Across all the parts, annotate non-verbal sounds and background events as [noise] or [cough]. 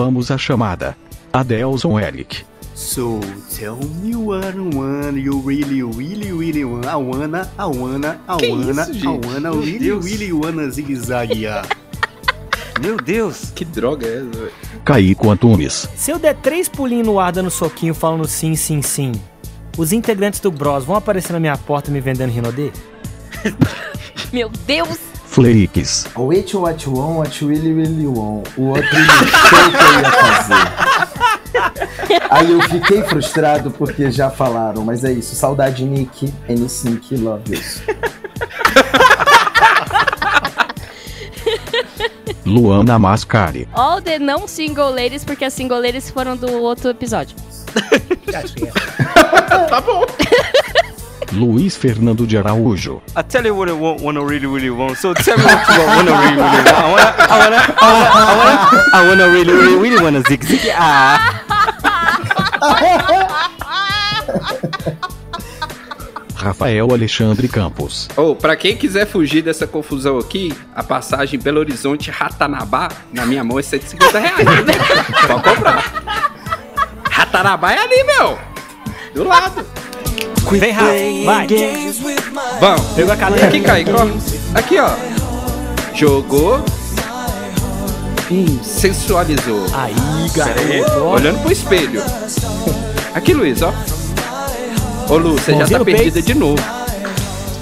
Vamos à chamada. Adelson Eric. So tell me what one you really, really, really want. I wanna, I wanna, I Que wanna, isso, I wanna, Meu really, Deus. really wanna zigue-zaguear. [laughs] Meu Deus. Que droga é essa, velho? Caíco Antunes. Se eu der três pulinhos no ar dando soquinho falando sim, sim, sim, os integrantes do Bros vão aparecer na minha porta me vendendo Rinodê? [laughs] Meu Deus! Flakes. Wait what you want, what you really, really want. O outro show que eu ia fazer. [laughs] Aí eu fiquei frustrado porque já falaram, mas é isso. Saudade, Nick. N5, love yous. [laughs] Luana Mascari. All the não single ladies, porque as single ladies foram do outro episódio. [laughs] Tá bom. Luiz Fernando de Araújo. I tell you what I want, wanna really, really want. So tell me what you want, wanna really, really want. I wanna, I wanna, I wanna, I wanna, I wanna really, really, really wanna zig zig. Ah. Rafael Alexandre Campos. Ou, pra quem quiser fugir dessa confusão aqui, a passagem Belo Horizonte Ratanabá, na minha mão é 150 reais. né? Pode comprar. Ratanabá é ali, meu. Do lado. Vem, Rafa, vai. Vamos. Pegou a cadeira? Aqui, ó. Aqui, ó. Jogou. Hum, sensualizou. Aí, garoto. olhando pro espelho. [laughs] Aqui, Luiz, ó. Ô, Lu, você já tá perdida de novo.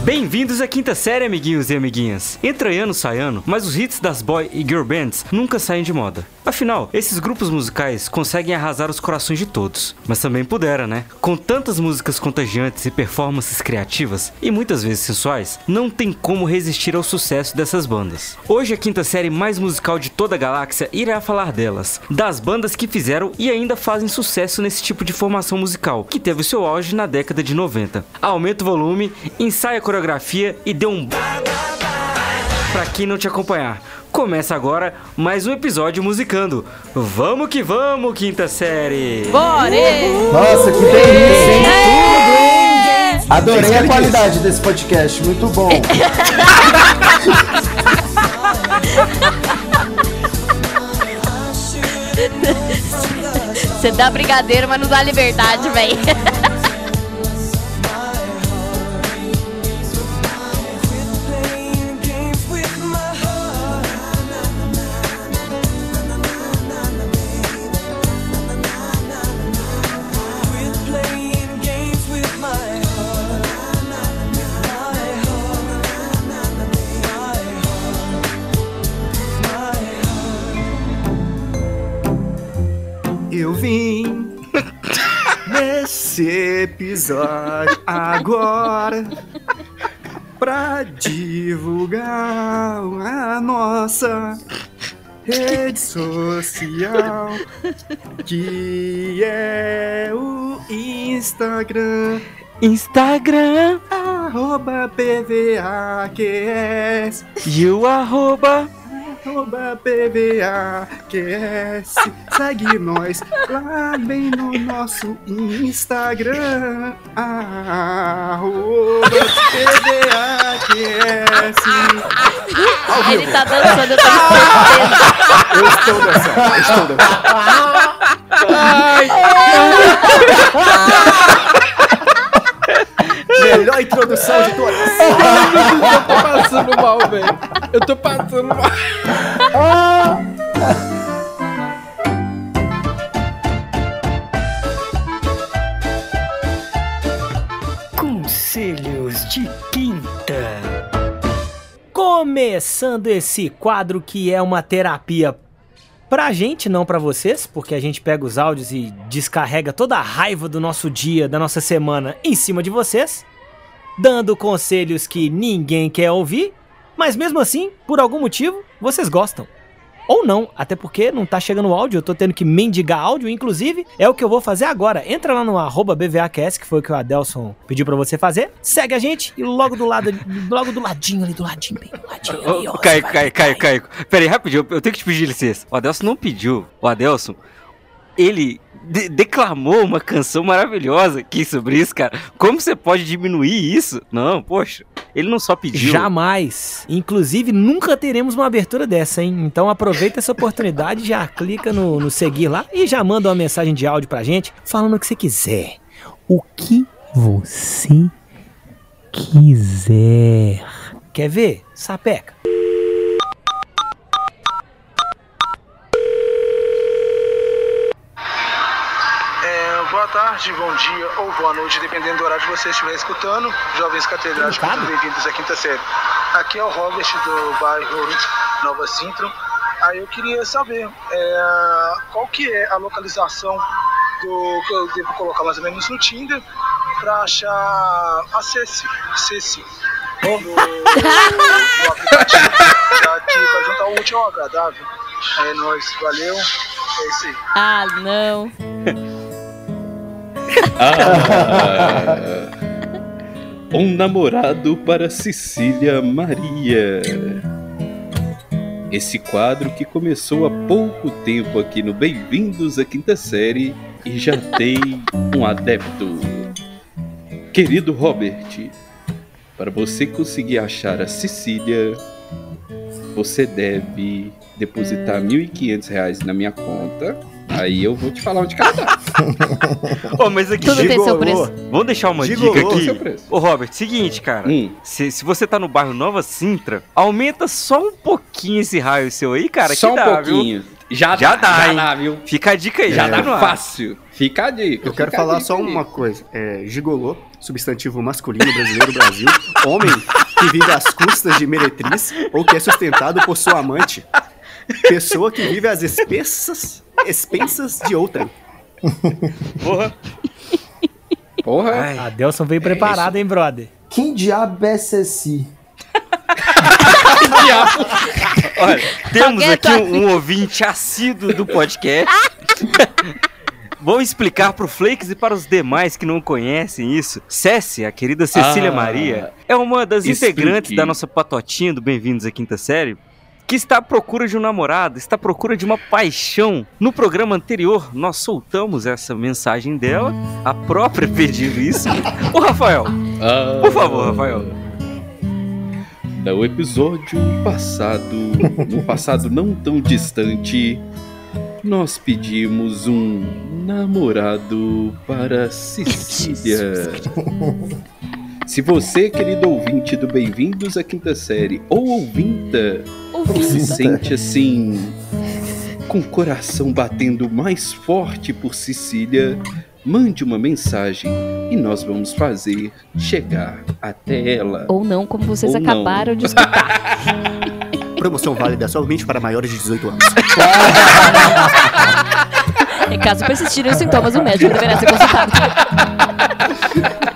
Bem-vindos à quinta série, amiguinhos e amiguinhas. Entra ano, sai ano, mas os hits das boy e girl bands nunca saem de moda. Afinal, esses grupos musicais conseguem arrasar os corações de todos, mas também pudera, né? Com tantas músicas contagiantes e performances criativas, e muitas vezes sensuais, não tem como resistir ao sucesso dessas bandas. Hoje a quinta série mais musical de toda a galáxia irá falar delas, das bandas que fizeram e ainda fazem sucesso nesse tipo de formação musical, que teve seu auge na década de 90. Aumenta o volume, ensaia a coreografia e dê um Pra quem não te acompanhar, começa agora mais um episódio musicando. Vamos que vamos, quinta série! Bore! Nossa, que delícia, hein? Adorei a qualidade desse podcast, muito bom. Você dá brigadeiro, mas não dá liberdade, véi. Episódio agora pra divulgar a nossa rede social que é o Instagram Instagram, arroba PVAQS e o arroba. Arroba PVAQS segue nós lá bem no nosso Instagram arroba PVAQS. Ele tá dançando, eu tenho certeza. Eu estou dançando, eu estou dançando. Melhor introdução de todas. [laughs] Eu tô passando mal, velho. Eu tô passando mal. Conselhos de Quinta. Começando esse quadro que é uma terapia pra gente, não pra vocês, porque a gente pega os áudios e descarrega toda a raiva do nosso dia, da nossa semana em cima de vocês, dando conselhos que ninguém quer ouvir, mas mesmo assim, por algum motivo, vocês gostam. Ou não, até porque não tá chegando áudio, eu tô tendo que mendigar áudio, inclusive, é o que eu vou fazer agora. Entra lá no arroba BVAQS, que foi o que o Adelson pediu pra você fazer. Segue a gente e logo do lado, logo do ladinho ali, do ladinho, bem do ladinho. Ô, Caio, Caio, Caio, Caio. Pera aí, rapidinho, eu tenho que te pedir licença. O Adelson não pediu. O Adelson, ele de- declamou uma canção maravilhosa aqui sobre isso, cara. Como você pode diminuir isso? Não, poxa. Ele não só pediu. Jamais. Inclusive, nunca teremos uma abertura dessa, hein? Então aproveita essa oportunidade, já clica no, no seguir lá e já manda uma mensagem de áudio pra gente falando o que você quiser. O que você quiser. Quer ver? Sapeca. É, boa tarde, bom dia ou boa noite, dependendo do horário que você estiver escutando. Jovens catedráticos, bem-vindos à quinta série. Aqui é o Robert do bairro Nova Sintro. Aí eu queria saber é, qual que é a localização do que eu devo colocar mais ou menos no Tinder para achar a Ceci, Ceci no, no aplicativo pra juntar o útil ao agradável. É nóis, valeu, é isso aí. Ah, não. [laughs] Ah, um namorado para Cecília Maria. Esse quadro que começou há pouco tempo aqui no Bem-vindos à Quinta Série e já tem um adepto. Querido Robert, para você conseguir achar a Cecília, você deve depositar 1.500 reais na minha conta. Aí eu vou te falar onde ela tá. [laughs] Ô, mas aqui, Tudo tem seu preço. vamos deixar uma Gigolô, dica aqui. seu preço. Ô, Robert, seguinte, cara. Hum, Se, se você tá no bairro Nova Sintra, aumenta só um pouquinho esse raio seu aí, cara. só que um dá, viu? pouquinho. Já, Já dá, dá, já hein? dá, viu? Fica a dica aí, Já já dá no ar. fácil. Fica a dica. Eu quero falar só uma coisa. É, gigolô, substantivo masculino brasileiro Brasil. [laughs] Homem que vive às custas de meretriz ou que é sustentado por sua amante. Pessoa que vive às expensas, expensas de outra. Porra. Porra. Ai, A Delson veio preparado, hein, brother? Quem diabo é Ceci? olha, temos aqui um, um ouvinte assíduo do podcast. Vou explicar pro Flakes e para os demais que não conhecem isso. Cessi, a querida Cecília Ah, Maria, é uma das explique. integrantes da nossa patotinha do Bem-vindos à Quinta Série, que está à procura de um namorado, está à procura de uma paixão. No programa anterior, nós soltamos essa mensagem dela, a própria pedindo isso. Ô, Rafael, Ah, por favor, Rafael. No episódio passado, no passado não tão distante, nós pedimos um namorado para Cecília. [laughs] Se você, querido ouvinte do Bem-vindos à Quinta Série, ou ouvinta, se sente assim, com o coração batendo mais forte por Cecília, mande uma mensagem e nós vamos fazer chegar até ela. Ou não, como vocês Ou não. acabaram de escutar. [laughs] Promoção válida somente para maiores de 18 anos. Em [laughs] caso persistirem os sintomas, o médico deverá ser consultado. [laughs]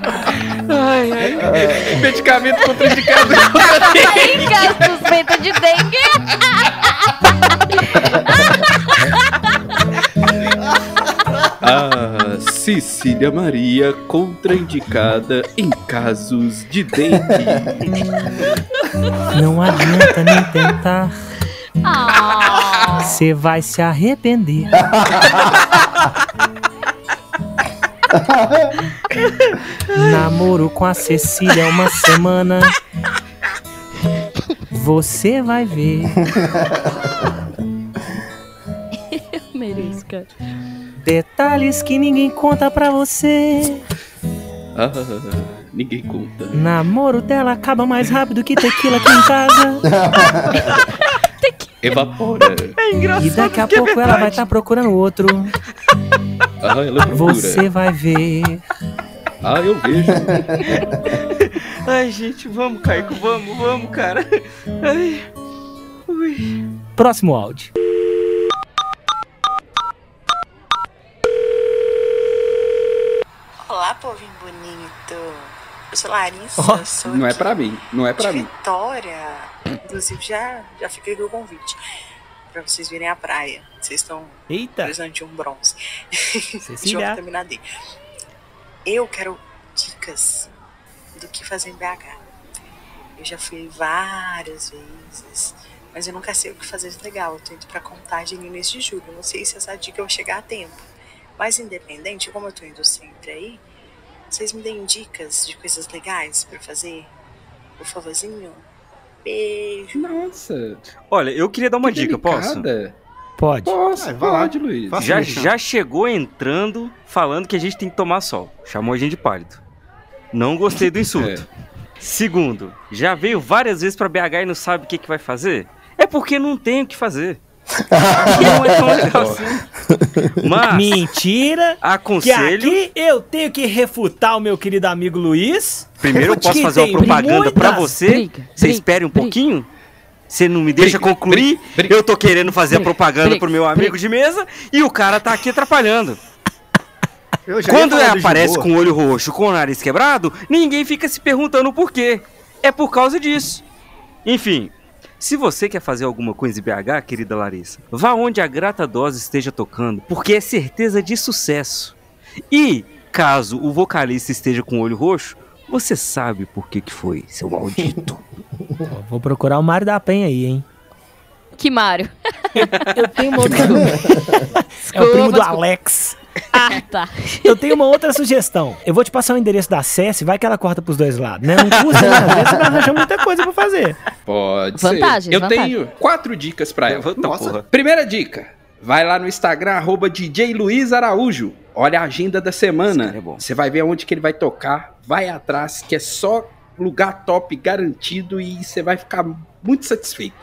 Medicamento contraindicado. Em caso [laughs] suspeita de dengue. A Cecília Maria contraindicada em casos de dengue. Não adianta nem tentar, Ah, você vai se arrepender. [laughs] [laughs] Namoro com a Cecília uma semana. Você vai ver. mereço, cara. Detalhes que ninguém conta pra você. Ah, [laughs] ninguém conta. Namoro dela acaba mais rápido que tequila aqui em casa. [laughs] Evapora. E daqui a pouco ela vai estar procurando outro. Ah, ela procura. Você vai ver. Ah, eu vejo. [laughs] Ai, gente, vamos, Caico, vamos, vamos, cara. Ai. Ui. Próximo áudio. Olá, povinho bonito. Eu sou Larissa, Ó, sou Não é pra mim, não é pra mim. Vitória. Inclusive, já, já fiquei com o convite pra vocês virem à praia. Vocês estão Eita, precisando de um bronze. de uma vitamina D. Eu quero dicas do que fazer em BH. Eu já fui várias vezes, mas eu nunca sei o que fazer de legal. Eu tô indo pra contagem no início de julho. Não sei se essa dica vai chegar a tempo. Mas independente, como eu tô indo sempre aí, vocês me deem dicas de coisas legais pra fazer? Por favorzinho. Beijo. Nossa. Olha, eu queria dar uma que dica, posso? Pode. Posso, Ah, vai lá. pode, Luiz. Já, já chegou entrando falando que a gente tem que tomar sol. Chamou a gente de pálido. Não gostei do insulto. [laughs] Segundo, já veio várias vezes pra BH e não sabe o que, que vai fazer? É porque não tem o que fazer. [laughs] não é tão legal assim. Mas, Mentira! Que aconselho. aqui eu tenho que refutar o meu querido amigo Luiz. Primeiro eu posso Que fazer uma propaganda pra muitas você. briga, Você briga, espere um briga. pouquinho. Você não me deixa Briga, concluir. briga, briga. eu tô querendo fazer a propaganda pro meu amigo de mesa e o cara tá aqui atrapalhando. [laughs] Eu já ia Quando ele aparece com o olho roxo, com o nariz quebrado, ninguém fica se perguntando o porquê. É por causa disso. Enfim, se você quer fazer alguma coisa em BH, querida Larissa, vá onde a Grata Dose esteja tocando, porque é certeza de sucesso. E, caso o vocalista esteja com o olho roxo, você sabe por que que foi, seu maldito. Vou procurar o Mário da Penha aí, hein? Que Mário. Eu tenho uma outra... É o primo do. Alex. Ah, tá. Eu tenho uma outra sugestão. Eu vou te passar o endereço da SES, vai que ela corta pros dois lados, né? Não custa, né? Às vezes você vai arranjar muita coisa pra fazer. Pode Vantagens, ser. Eu tenho quatro dicas pra ela. Nossa. porra. Primeira dica. Vai lá no Instagram, arroba DJ Luiz Araújo. Olha a agenda da semana. é. Você vai ver onde que ele vai tocar. Vai atrás, que é só lugar top garantido e você vai ficar muito satisfeito.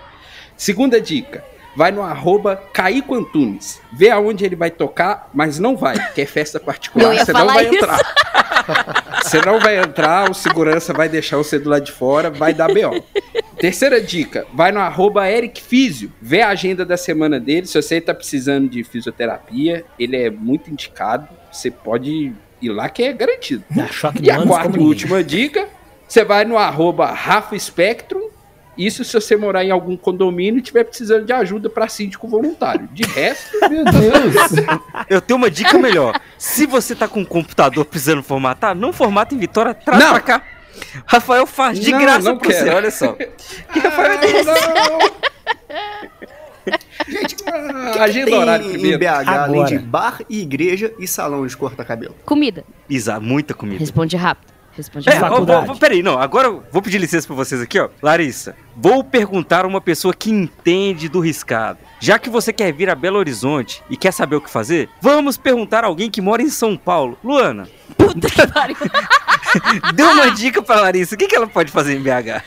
Segunda dica. Vai no arroba Caico Antunes. Vê aonde ele vai tocar, mas não vai, que é festa particular. Você não vai isso. entrar. [laughs] Você não vai entrar, o segurança vai deixar você do lado de fora, vai dar B.O. Terceira dica, vai no arroba Eric Físio, vê a agenda da semana dele, se você tá precisando de fisioterapia, ele é muito indicado, você pode ir lá que é garantido. Dá choque E a quarta e última dica, você vai no arroba Rafa Spectrum, isso se você morar em algum condomínio e tiver precisando de ajuda para síndico voluntário. De resto, [laughs] Meu Deus. Eu tenho uma dica melhor. Se você tá com um computador precisando formatar, não formata em Vitória, traz Não. pra cá. Rafael faz de Não, graça não pra você, quero. olha só. [laughs] [laughs] Ah, agenda Tem horário em primeiro. BH, além Agora. de bar e igreja e salão de cortar cabelo. Comida. Isa, muita comida. Responde rápido. Responde É, ó, faculdade. vou- peraí, não, agora eu vou pedir licença pra vocês aqui, ó. Larissa, vou perguntar a uma pessoa que entende do riscado. Já que você quer vir a Belo Horizonte e quer saber o que fazer, vamos perguntar a alguém que mora em São Paulo. Luana, Puta que pariu. [laughs] dê uma dica pra Larissa, o que, que ela pode fazer em BH?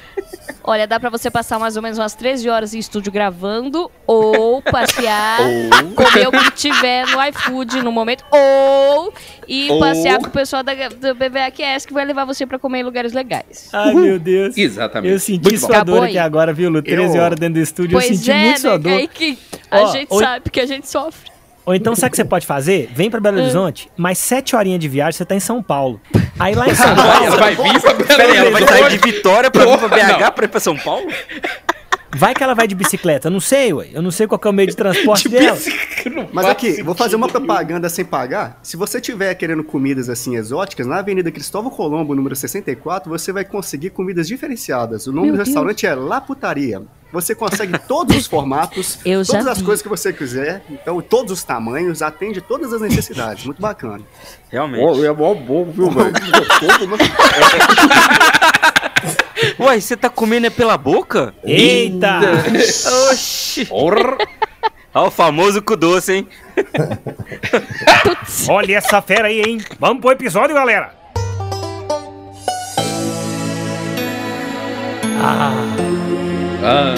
Olha, dá pra você passar mais ou menos umas 13 horas em estúdio gravando, ou passear, [laughs] comer o que tiver no iFood no momento, ou ir Ou- passear com o pessoal da, do BBAQS que vai levar você pra comer em lugares legais. Ai, meu Deus. Exatamente. Eu senti Muito bom. sua dor aqui agora, viu, Lu? 13 Eu- horas dentro do estúdio, eu pois senti é, muito sua né? dor. Aí que a Ó, gente sabe que a gente sofre. Ou então, sabe o que você pode fazer? Vem pra. Belo Horizonte, mais 7 horinhas de viagem, você tá em São Paulo. Aí lá em [laughs] São Paulo, ela vai vir pra Belo Peraí, ela vai sair de Horizonte. Vitória pra vir pra BH não. pra ir pra São Paulo? Vai que ela vai de bicicleta. Eu não sei, ué. Eu não sei qual que é o meio de transporte De dela. Mas aqui, vou fazer uma propaganda sem pagar. Se você tiver querendo comidas assim exóticas, na Avenida Cristóvão Colombo, número 64, você vai conseguir comidas diferenciadas. O nome Meu do restaurante é La Putaria. Você consegue todos os formatos, [laughs] Eu todas as vi. coisas que você quiser, então todos os tamanhos, atende todas as necessidades. Muito bacana. Realmente. Ó, é mó bom, viu, mano? [laughs] [laughs] Uai, você tá comendo é pela boca? Eita! Oxi! Ó, o famoso cu doce, hein? Olha essa fera aí, hein? Vamos pro episódio, galera! Ah, Ah,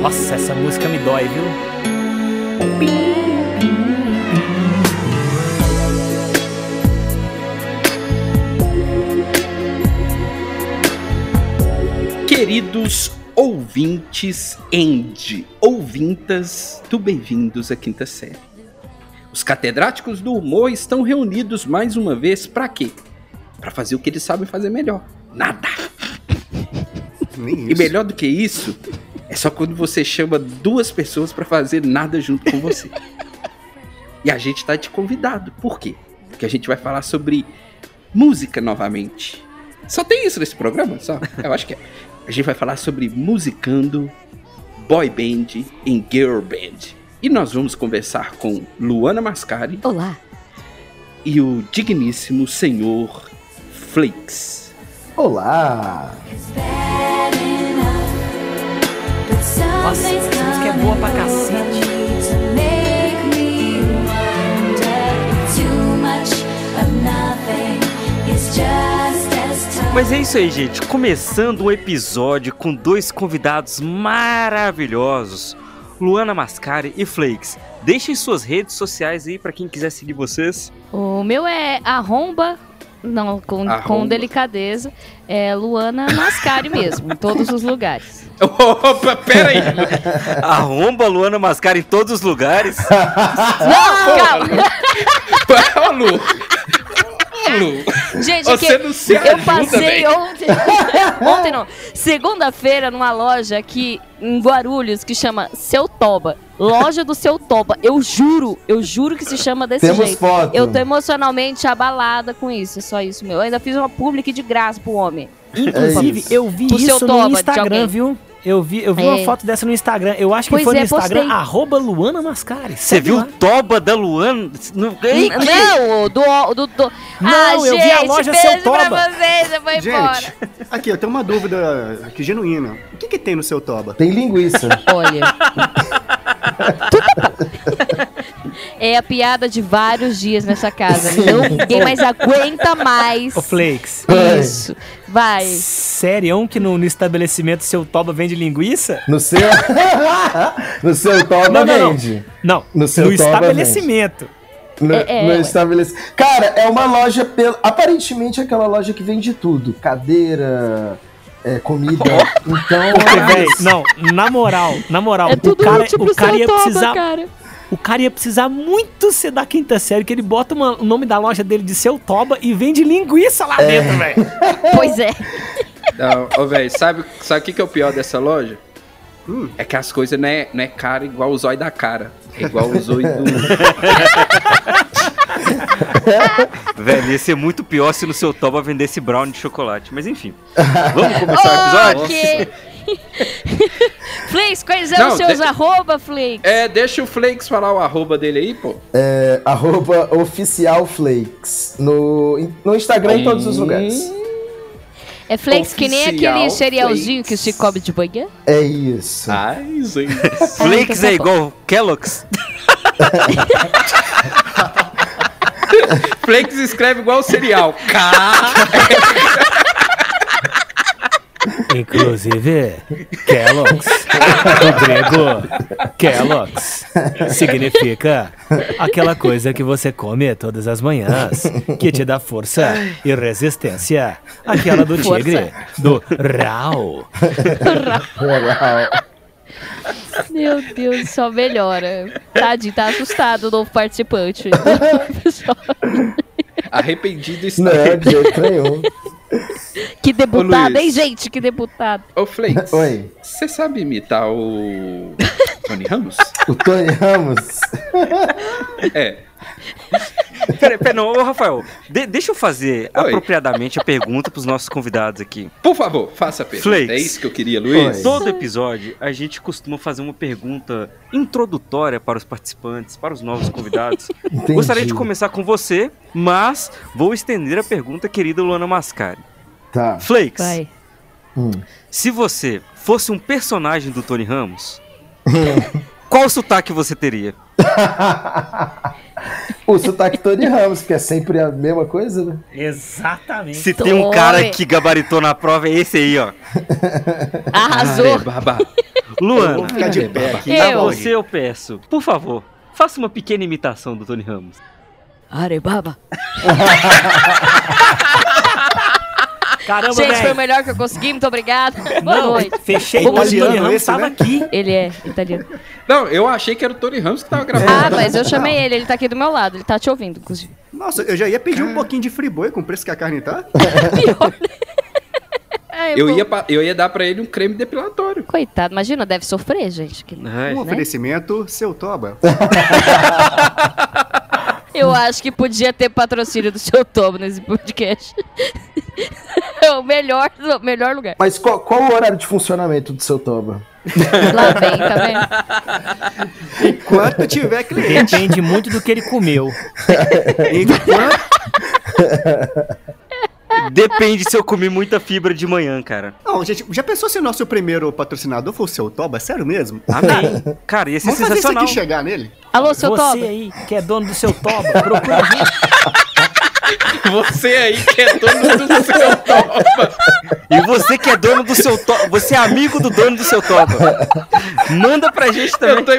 nossa, essa música me dói, viu? Queridos ouvintes and ouvintas do Bem-vindos à Quinta Série. Os catedráticos do humor estão reunidos mais uma vez para quê? Para fazer o que eles sabem fazer melhor. Nada. E melhor do que isso, é só quando você chama duas pessoas pra fazer nada junto com você. e a gente tá te convidado. Por quê? Porque a gente vai falar sobre música novamente. Só tem isso nesse programa? Só? Eu acho que é. A gente vai falar sobre musicando, boy band e girl band. E nós vamos conversar com Luana Mascari Olá. e o digníssimo senhor Flakes. Olá! Nossa, essa música é boa pra cacete. Mas é isso aí, gente. Começando um episódio com dois convidados maravilhosos, Luana Mascari e Flakes. Deixem suas redes sociais aí pra quem quiser seguir vocês. O meu é arromba, não, com, Arromba. com delicadeza, é Luana Mascari mesmo, em todos os lugares. [laughs] Opa, pera aí. [laughs] Arromba Luana Mascari em todos os lugares. Não, calma. Ô, Lu. Gente, é que Você não se eu ajuda, passei velho. ontem. [laughs] ontem não. Segunda-feira numa loja aqui em Guarulhos que chama Seu Toba. Loja do Seu Toba. Eu juro, eu juro que se chama desse Temos jeito. foto. Eu tô emocionalmente abalada com isso, é só isso, meu. Eu ainda fiz uma public de graça pro homem. Inclusive, isso. eu vi O isso toba no de Instagram, viu? Eu vi, eu vi É. uma foto dessa no Instagram. Eu acho que Pois foi no é, Instagram, postei. arroba Luana Mascari. Você viu o lá. Toba da Luana? No... Ei, Não, do. do, do... Não, ah, eu vi gente, a loja beijo Seu Toba. pra vocês, eu vou embora. Gente, aqui, eu tenho uma dúvida aqui genuína. O que, que tem no seu toba? Tem linguiça. Olha. é a piada de vários dias nessa casa. [laughs] Não, ninguém mais aguenta mais. Ô, Flakes. Isso. Vai. Sério que no, no estabelecimento seu toba vende linguiça? No seu. [laughs] no seu toba Não, não, não. vende. Não, No seu toba estabelecimento. No, É, é, no ué. estabelec- Cara, é uma loja. Pel... Aparentemente é aquela loja que vende tudo: cadeira, é, comida. [laughs] Então. Porque, velho, não, na moral, na moral, É o tudo cara, o cara ia toba, precisar. cara. O cara ia precisar muito ser da quinta série, que ele bota uma- o nome da loja dele de seu toba e vende linguiça lá dentro, velho. [laughs] Pois é. Não, ô, velho, sabe sabe o que, que é o pior dessa loja? Hum. É que as coisas não é, não é cara igual o zóio da cara. É igual o zóio do. [laughs] Velho, ia ser muito pior se no seu Toba vendesse brownie de chocolate. Mas enfim. Vamos começar o episódio? Ok. [laughs] Flakes, quais são os seus de- arroba, Flakes? É, deixa o Flakes falar o arroba dele aí, pô. É, arroba oficial flakes. No, no Instagram em todos os lugares. É Flakes que nem aquele cerealzinho Flakes. que se come de manhã? É isso. Ai, gente. Flakes [laughs] tá é igual Kellogg's? Flakes escreve igual o cereal. K. [laughs] Inclusive, Kellogg's, o grego Kellogg's, significa aquela coisa que você come todas as manhãs, que te dá força e resistência. Aquela do Força. tigre, do Rau. Legal. Meu Deus, só melhora. Tadinho, tá assustado o novo participante. [laughs] Arrependido está. Não, de jeito nenhum. Que deputado, hein, gente? Que deputado. Ô, Flakes. Oi. Você sabe imitar o. Tony Ramos? O Tony Ramos. É. Peraí, peraí, não, ô Rafael, de- deixa eu fazer Oi. apropriadamente a pergunta pros nossos convidados aqui. Por favor, faça a pergunta. Flakes. É isso que eu queria, Luiz. Oi. Todo episódio a gente costuma fazer uma pergunta introdutória para os participantes, para os novos convidados. Entendi. Gostaria de começar com você, mas vou estender a pergunta, querida Luana Mascari. Tá. Flakes, Vai. Hum. se você fosse um personagem do Tony Ramos, [laughs] qual sotaque você teria? [laughs] o sotaque Tony Ramos, que é sempre a mesma coisa, né? Exatamente. Se tem um Tome. cara que gabaritou na prova, é esse aí, ó. [laughs] Arrasou. Baba. Luana, Vou ficar de pé aqui. Eu. você eu peço, por favor, faça uma pequena imitação do Tony Ramos. Arebaba. [laughs] Caramba, Gente, foi o melhor que eu consegui. Muito obrigada. Boa Não, noite. fechei o Tony italiano Ramos esse, tava né? aqui. Ele é italiano. Não, eu achei que era o Tony Ramos que tava gravando. Ah, mas eu chamei ele. Ele tá aqui do meu lado. Ele tá te ouvindo, inclusive. Nossa, eu já ia pedir um pouquinho de friboi com o preço que a carne tá. [laughs] É, Eu bom. ia, eu ia dar pra ele um creme depilatório. Coitado, imagina, deve sofrer, gente. que- Um né? oferecimento, seu toba. [laughs] Eu acho que podia ter patrocínio do seu Tobo nesse podcast. [laughs] É o melhor, o melhor lugar. Mas qual, qual o horário de funcionamento do seu Toba? Lá vem, tá vendo? Enquanto tiver cliente. Depende muito do que ele comeu. [laughs] Enquanto, Depende se eu comi muita fibra de manhã, cara. Não, gente, já pensou se o nosso primeiro patrocinador fosse o Toba? Sério mesmo? Amém. [laughs] Cara, ia ser Vamos fazer isso sensacional. aqui chegar nele? Alô, seu Você Toba. aí, que é dono do seu Toba, procura a gente. [laughs] Você aí que é dono do seu toba. E você que é dono do seu toba, você é amigo do dono do seu toba. Manda pra gente também. Eu tô,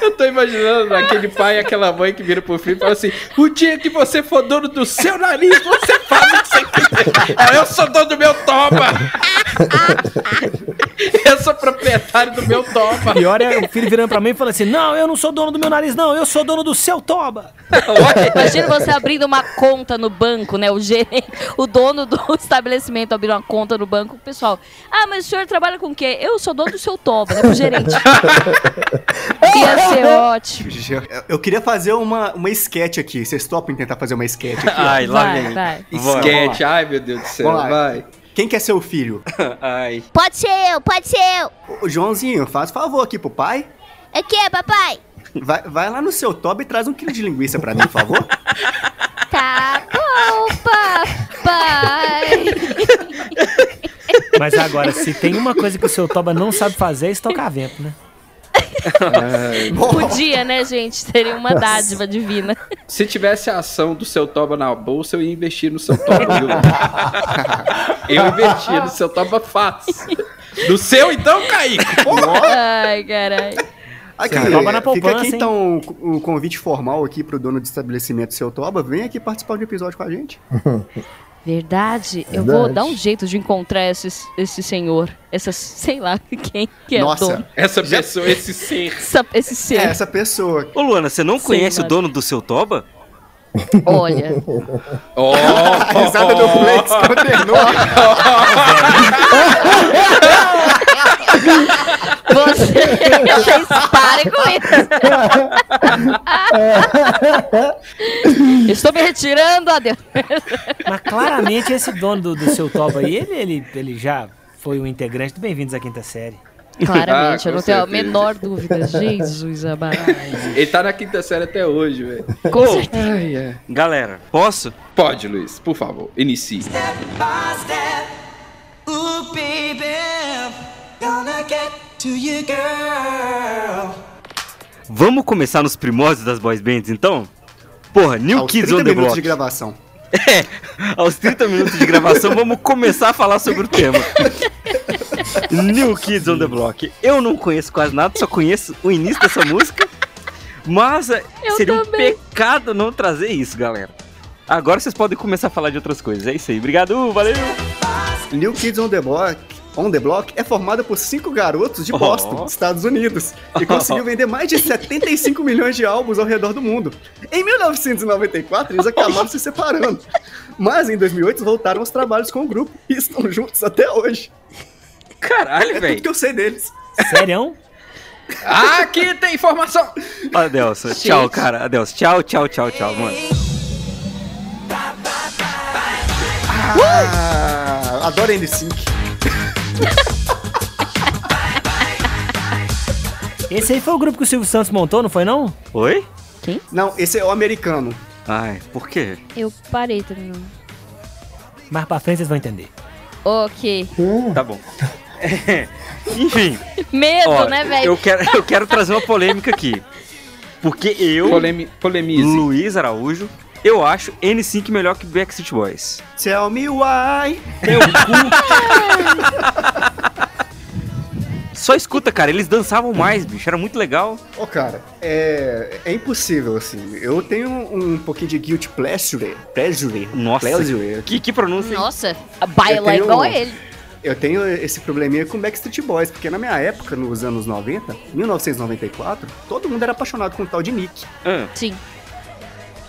eu tô imaginando aquele pai e aquela mãe que vira pro filho e fala assim: o dia que você for dono do seu nariz, você faz o que você eu sou dono do meu toba. [laughs] eu sou proprietário do meu toba. Pior é o filho virando pra mim e falando assim: Não, eu não sou dono do meu nariz, não, eu sou dono do seu Toba. Imagina você abrindo uma conta no banco, né? O gerente, o dono do [laughs] estabelecimento abrindo uma conta no banco. O pessoal, ah, mas o senhor trabalha com o quê? Eu sou dono do seu Toba, né? Pro gerente. [laughs] Ia ser ótimo. Eu- queria fazer uma, uma sketch aqui. Vocês topam em tentar fazer uma sketch aqui? Ai, lá Vai, vem. vai. Esquete, ai meu Deus do céu, Vamos lá. vai. Quem quer ser o filho? [laughs] Ai. Pode ser eu, pode ser eu. O Joãozinho, faz favor aqui pro pai. É que, papai? Vai, vai lá no seu Toba e traz um quilo de linguiça pra mim, por favor. [laughs] Tá bom, papai. Mas agora, se tem uma coisa que o seu Toba não sabe fazer, é estocar vento, né? [laughs] Podia, né, gente? Seria uma dádiva divina. Se tivesse a ação do seu toba na bolsa, eu ia investir no seu toba, viu? [laughs] eu investia no seu toba fácil. No seu, então, Kaique. [laughs] Ai, caralho. Aqui, Toba na fica poupança, aqui hein? então um convite formal aqui pro dono do estabelecimento Seu Toba. Vem aqui participar de um episódio com a gente. Verdade, eu Verdade. vou dar um jeito de encontrar esse, esse senhor. Essa, sei lá [laughs] quem que é o Nossa, dono. Essa pessoa, esse ser. Essa- esse ser. é essa pessoa. Ô, Luana, você não Sim, conhece mano. o dono do seu toba? Olha. Oh, [laughs] A risada do Flex condenou. Vocês parem com isso. Estou me retirando, adeus. Mas claramente esse dono do, do seu Toba aí, ele, ele, ele já foi um integrante do Bem-vindos à Quinta Série. Claramente, Ah, eu não com tenho a certeza. menor dúvida. Jesus amado. [laughs] Ele tá na quinta série até hoje, velho. Com certeza. Ai, ai. Galera, posso? Pode, Luiz, por favor, inicie. Vamos começar nos primórdios das boys bands, então? Porra, New Aos Kids 30 on the minutos Block. de gravação. [laughs] É, aos 30 minutos de gravação, vamos começar a falar sobre o tema. [laughs] New Kids on the Block. Eu não conheço quase nada, só conheço o início dessa música. Mas é, Eu seria um também. pecado não trazer isso, galera. Agora vocês podem começar a falar de outras coisas. É isso aí. Obrigado, valeu! New Kids on the Block, on the Block é formada por cinco garotos de Oh. Boston, Estados Unidos, e conseguiu vender mais de 75 milhões de álbuns ao redor do mundo. Em 1994, eles acabaram se separando. Mas em 2008 voltaram aos trabalhos com o grupo e estão juntos até hoje. Caralho, É tudo velho. que eu sei deles. Sério? [laughs] Aqui tem informação! Adelson, tchau, cara. Adelson, tchau, tchau, tchau, tchau, mano. Ah, adoro N5. [laughs] Esse aí foi o grupo que o Silvio Santos montou, não foi não? Oi? Não, esse é o americano. Ai, por quê? Eu parei também. Mais pra frente vocês vão entender. Ok. Tá bom. [laughs] É, Enfim, Medo, ó, né, velho? eu quero, eu quero trazer uma polêmica aqui. Porque eu, Polemi polemize. Luiz Araújo, eu acho N5 melhor que Backstreet Boys. Tell me why. Teu cu. Só escuta, cara, eles dançavam mais, bicho, era muito legal. Ô, cara, é, é impossível, assim. Eu tenho um pouquinho de guilt pleasure. Pleasure. Nossa, Pleasure. que, que pronúncia. Nossa, baila tenho- igual ele. Eu tenho esse probleminha com Backstreet Boys, porque na minha época, nos anos 90, 1994, todo mundo era apaixonado com o tal de Nick, Ah. Sim.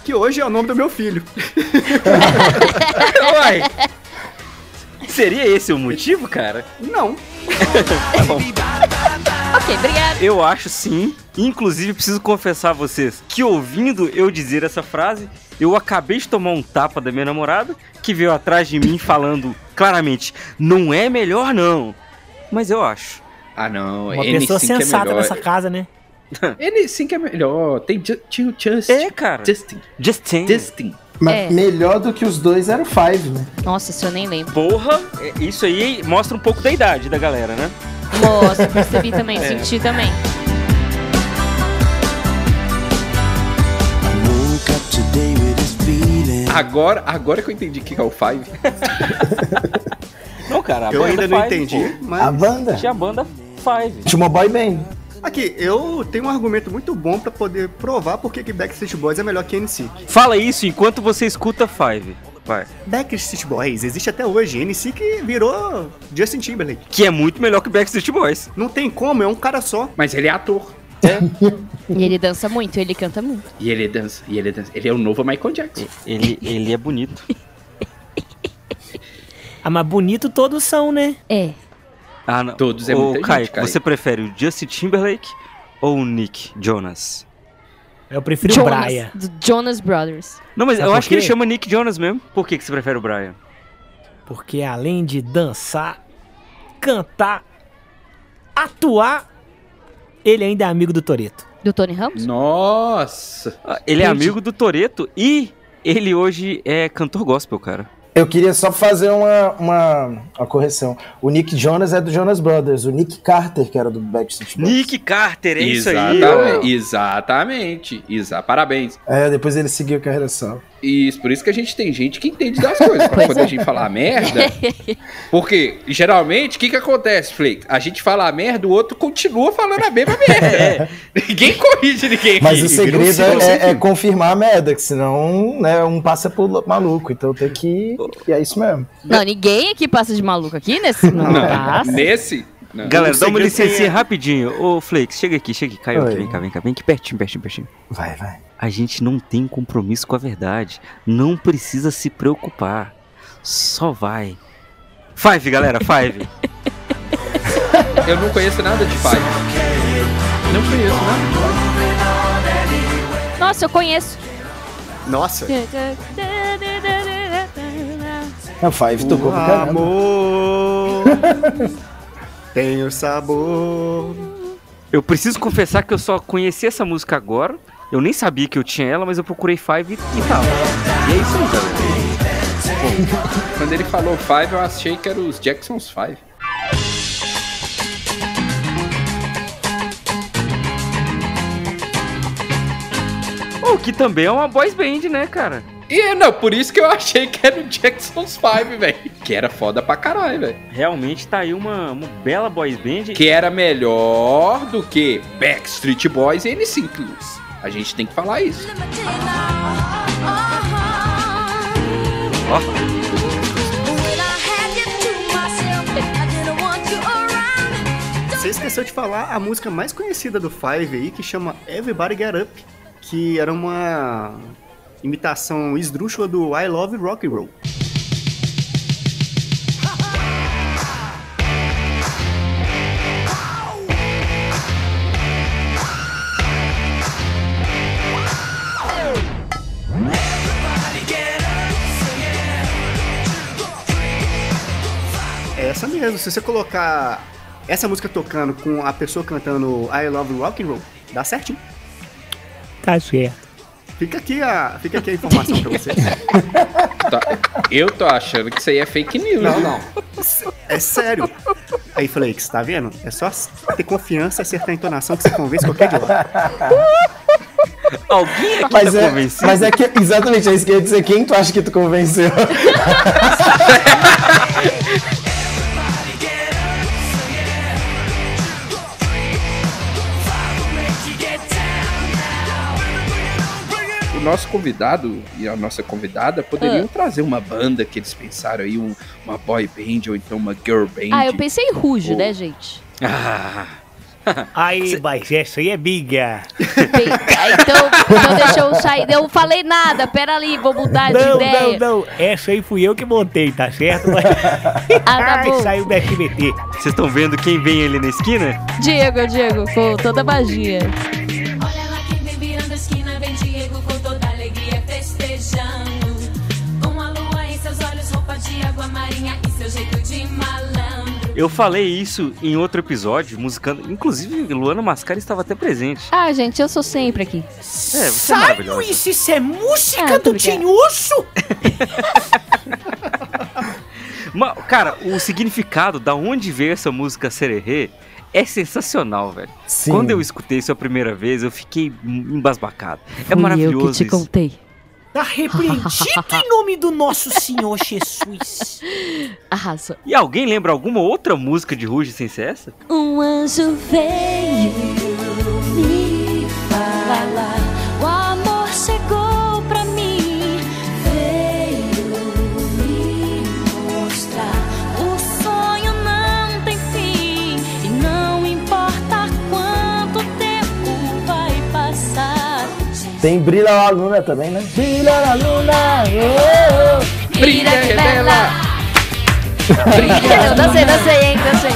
que hoje é o nome do meu filho. [laughs] Uai. Seria esse o motivo, cara? Não. [laughs] Tá bom. Ok, obrigado. Eu acho sim. Inclusive, preciso confessar a vocês que ouvindo eu dizer essa frase, eu acabei de tomar um tapa da minha namorada, que veio atrás de mim falando claramente: não é melhor não. Mas eu acho. Ah, não. Uma N5 pessoa é sensata melhor. nessa casa, né? [laughs] N5 é melhor. Tem tinha o Justin. É, cara. Justin. Justin. Justin. Mas É. melhor do que os dois era o Five, né? Nossa, isso eu nem lembro. Porra, é- isso aí mostra um pouco da idade da galera, né? Nossa, percebi também, [laughs] É. senti também. Agora, agora que eu entendi o que é o Five. Não, cara, a Eu banda ainda não Five, entendi, pô. mas... A banda? Tinha a banda Five. Tinha uma boy band. Aqui, eu tenho um argumento muito bom pra poder provar por que que Backstreet Boys é melhor que NSYNC. Fala isso enquanto você escuta Five. Vai. Backstreet Boys existe até hoje, NSYNC virou Justin Timberlake. Que é muito melhor que Backstreet Boys. Não tem como, é um cara só. Mas ele é ator. [laughs] E ele dança muito, ele canta muito. E ele dança, e ele dança. Ele é o novo Michael Jackson. Ele, ele é bonito. Ah, mas bonito todos são, né? É. Ah, não. Todos é Ô, muita Caio, gente, Caio. você prefere o Justin Timberlake ou o Nick Jonas? Eu prefiro o Jonas, Brian. do Jonas Brothers. Não, mas Sabe eu acho que ele chama Nick Jonas mesmo. Por que, que você prefere o Brian? Porque além de dançar, cantar, atuar, ele ainda é amigo do Toreto. Do Tony Ramos? Nossa! Ele é amigo do Toreto e ele hoje é cantor gospel, cara. Eu queria só fazer uma, uma, uma correção. O Nick Jonas é do Jonas Brothers. O Nick Carter, que era do Backstreet Boys. Nick Carter, é isso aí. Exatamente, exatamente. Exa Parabéns. É, depois ele seguiu carreira solo. Isso, por isso que a gente tem gente que entende das coisas. Pra Pois quando é. a gente falar merda. Porque, geralmente, o que que acontece, Flake? A gente fala a merda, o outro continua falando a mesma merda. Ninguém corrige ninguém. Mas aqui. o segredo é, é confirmar a merda, que senão né, um passa por maluco. Então tem que. E é isso mesmo. Não, ninguém aqui passa de maluco aqui nesse. Não, Não, passa. nesse. Não. Galera, dá uma licencinha é- rapidinho. Ô, Flakes, chega aqui, chega aqui. Caio, Oi. vem cá, vem cá. Vem aqui pertinho, pertinho, pertinho. Vai, vai. A gente não tem compromisso com a verdade. Não precisa se preocupar. Só vai. Five, galera, five. Eu não conheço nada de Five. Não conheço nada de Five. Nossa, eu conheço. Nossa. É o Five tocou O pra caramba. amor [laughs] tem o sabor. Eu preciso confessar que eu só conheci essa música agora. Eu nem sabia que eu tinha ela, mas eu procurei Five e, e tava. E é isso aí, galera. Pô, Quando ele falou Five, eu achei que era os Jacksons Five. O que também é uma boys band, né, cara? E não, por isso que eu achei que era o Jacksons Five, velho. Que era foda pra caralho, velho. Realmente tá aí uma, uma bela boys band. Que era melhor do que Backstreet Boys e N5, Luiz. A gente tem que falar isso. Você esqueceu de falar a música mais conhecida do Five aí, que chama Everybody Get Up, que era uma imitação esdrúxula do I Love Rock and Roll. É essa mesmo. Se você colocar essa música tocando com a pessoa cantando I Love Rock and Roll, dá certinho. Tá certo. Fica aqui a, fica aqui a informação pra vocês. [laughs] Tá- Eu tô achando que isso aí é fake news. Não, viu? não. É sério. Aí, Flakes, tá vendo? É só ter confiança e acertar a entonação que você convence qualquer idiota. [laughs] Alguém aqui Mas tá é, convencido? mas é que exatamente é isso que eu ia dizer. Quem tu acha que tu convenceu? [laughs] nosso convidado e a nossa convidada poderiam trazer uma banda que eles pensaram aí, um- uma boy band ou então uma girl band. Ah, eu pensei em Rujo, Oh. né, gente? Ah, Aí, mas essa aí é biga. Bem, ah, então, então deixa eu sair. Eu não falei nada, pera ali, vou mudar de Não, ideia. não, não. Essa aí fui eu que montei, tá certo? Mas... [laughs] Ah, tá Ai, bom. saiu da SBT. vocês estão vendo quem vem ali na esquina? Diego, Diego, com toda a magia. Eu falei isso em outro episódio, musicando. Inclusive, Luana Mascara estava até presente. Ah, gente, eu sou sempre aqui. É, você é Sai, maravilhosa. Luiz, isso é música Ah, do. Tinhuço? [laughs] Cara, o significado da onde veio essa música Sererê é sensacional, velho. Sim. Quando eu escutei isso a primeira vez, eu fiquei embasbacado. É Fui maravilhoso eu que te isso. contei. Tá repreendido em nome do nosso Senhor Jesus. Arrasa. E alguém lembra alguma outra música de Ruge sem ser essa? Um anjo veio me falar. Tem Brilha a Luna também, né? Brilha a Luna! oh, oh. Brilha, revela! Eu dancei, dancei, hein, dancei.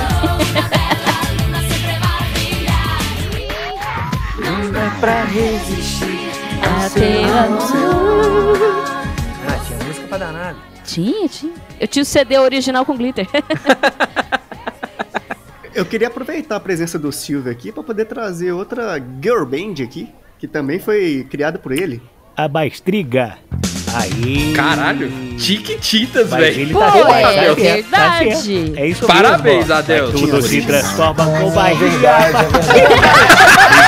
Pra resistir. Até a Ah, tinha música pra danar. Tinha, tinha. Eu tinha o CD original com glitter. [laughs] Eu queria aproveitar a presença do Silvio aqui pra poder trazer outra girl band aqui, que também foi criada por ele. A Bastriga. Aí. Caralho, Tiquititas, velho. Pô, tá é tá tá verdade. É isso Parabéns, mesmo. ó. Adelson. Tudo se transforma com É barriga. verdade, verdade.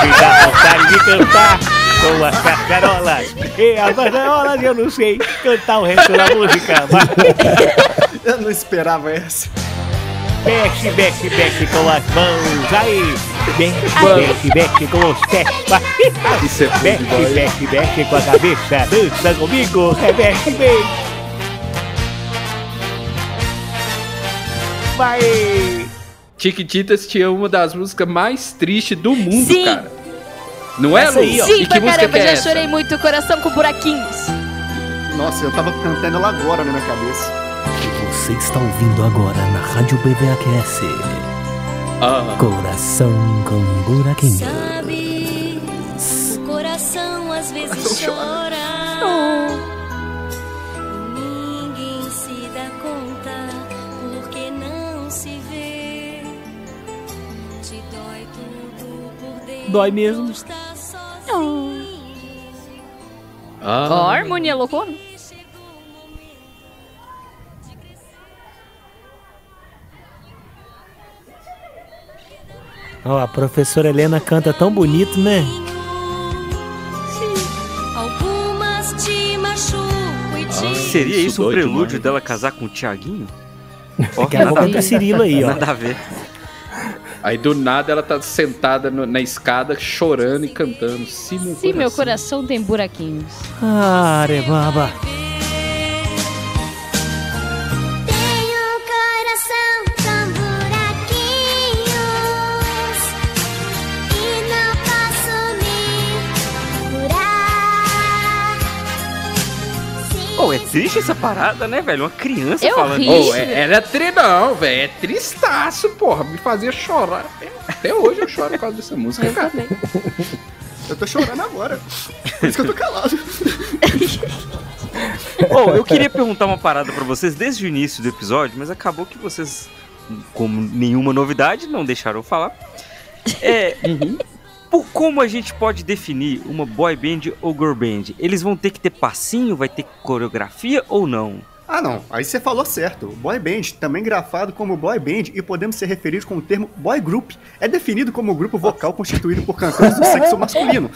Fica vontade de cantar com as cascarolas. E as cascarolas eu não sei cantar o resto da música. Mas Eu não esperava essa. Mexe, mexe, mexe com as mãos. Aí. Mexe, mexe, mexe com os pés. Isso é Mexe, mexe, mexe com a cabeça. Dança comigo. É, mexe bem. Vai. Tiquititas tinha uma das músicas mais tristes do mundo, Sim. cara. Não é, Lu? Sim, E que pra música caramba, que é já essa? chorei muito, coração com buraquinhos. Nossa, eu tava cantando ela agora na minha cabeça. Você está ouvindo agora na Rádio BVAQS. Ah, Coração com buraquinho. Sabe, o coração às vezes chora. Ninguém se dá conta porque não se vê. Te dói tudo por dentro. Dói mesmo. Está sozinho. Ó, ah. harmonia loucona. Ó, a professora Helena canta tão bonito, né? Te Seria isso isso o prelúdio demais. dela casar com o Tiaguinho? Daqui a pouco nada, entra. Cirilo aí, ó. nada a ver. Aí do nada ela tá sentada no- na escada chorando e cantando. Sim, meu Sim, meu coração. coração tem buraquinhos. Ah, Arebaba. Pô, é triste essa parada, né, velho? Uma criança É falando horrível. Ô, é, ela é velho. É tristaço, porra. Me fazia chorar. Até hoje eu choro por causa dessa música, Eu cara. também. Eu tô chorando agora. Por isso que eu tô calado. [laughs] Ô, eu queria perguntar uma parada pra vocês desde o início do episódio, mas acabou que vocês, como nenhuma novidade, não deixaram eu falar. É. Por como a gente pode definir uma boy band ou girl band? Eles vão ter que ter passinho, vai ter coreografia ou não? Ah, não. Aí você falou certo. Boy band, também grafado como boy band e podemos ser referidos com o termo boy group, é definido como grupo vocal constituído por cantores do sexo masculino.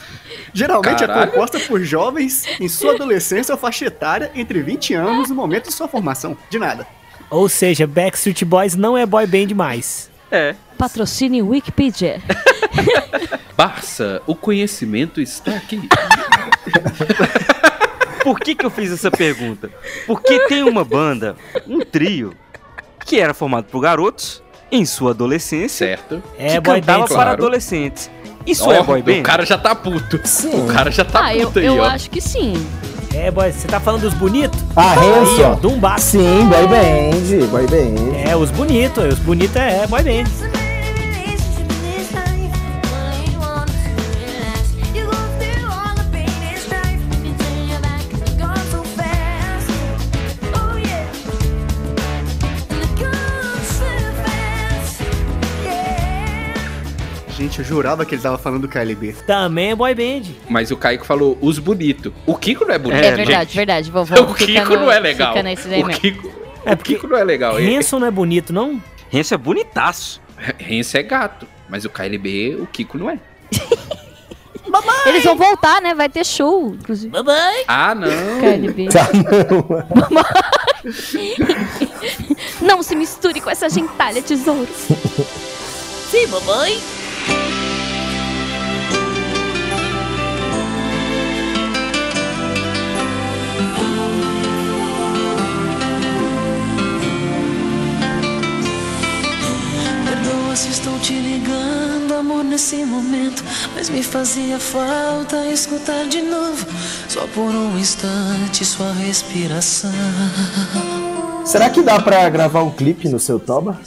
Geralmente Caralho. é composta por jovens em sua adolescência ou faixa etária entre 20 anos no momento de sua formação. De nada. Ou seja, Backstreet Boys não é boy band mais. É. Patrocínio Wikipedia. [laughs] Barça, o conhecimento está aqui. Por que, que eu fiz essa pergunta? Porque tem uma banda, um trio, que era formado por garotos em sua adolescência Certo. É que boy cantava band. para claro. adolescentes. Isso Ó, é boy band? O cara já tá puto. Sim. O cara já tá ah, eu, puto aí, eu ó. acho que sim. É, boy, você tá falando dos bonitos? Ah, Aí, ó, Hanson. Dumba. Sim, boy band, boy band. É, os bonitos, os bonitos é boy band. Gente, eu jurava que ele tava falando do KLB. Também é boy band. Mas o Kaique falou os bonitos. O Kiko não é bonito. É, É, verdade, gente. verdade. Vovô [laughs] O Kiko não é legal. Fica nesse daí O mesmo. Kiko, É o Kiko não é legal. Hanson não é bonito, não? Renzo é bonitaço. Rense é gato. Mas o KLB, o Kiko não é. Eles vão voltar, né? Vai ter show, inclusive. Mamãe! Ah, não. KLB. [laughs] Tá, não. [laughs] Não se misture com essa gentalha, tesouros. Sim, mamãe. Se estou te ligando, amor, nesse momento. Mas me fazia falta escutar de novo, só por um instante, sua respiração. Será que dá pra gravar um clipe no seu Toba?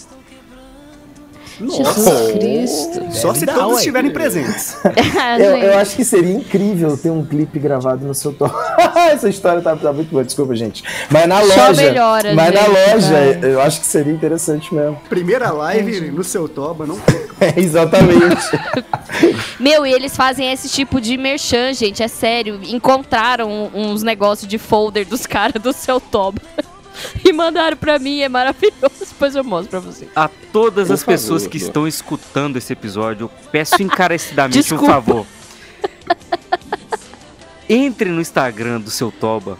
Jesus Cristo. Só se todos estiverem presentes. [laughs] Ah, Eu, eu acho que seria incrível ter um clipe gravado no seu Toba. [laughs] Essa história tá, tá muito boa, desculpa, gente. Mas na Só loja. melhora, mas na gente, loja, vai. eu acho que seria interessante mesmo. Primeira live no seu toba, não. [laughs] É, exatamente. Meu, e eles fazem esse tipo de merchan, gente. É sério. Encontraram uns negócios de folder dos caras do seu toba. E mandaram pra mim, é maravilhoso. [laughs] Depois eu mostro pra você. A todas Por as pessoas favor, que Edu. estão escutando esse episódio, eu peço encarecidamente um favor. [laughs] Entre no Instagram do seu Toba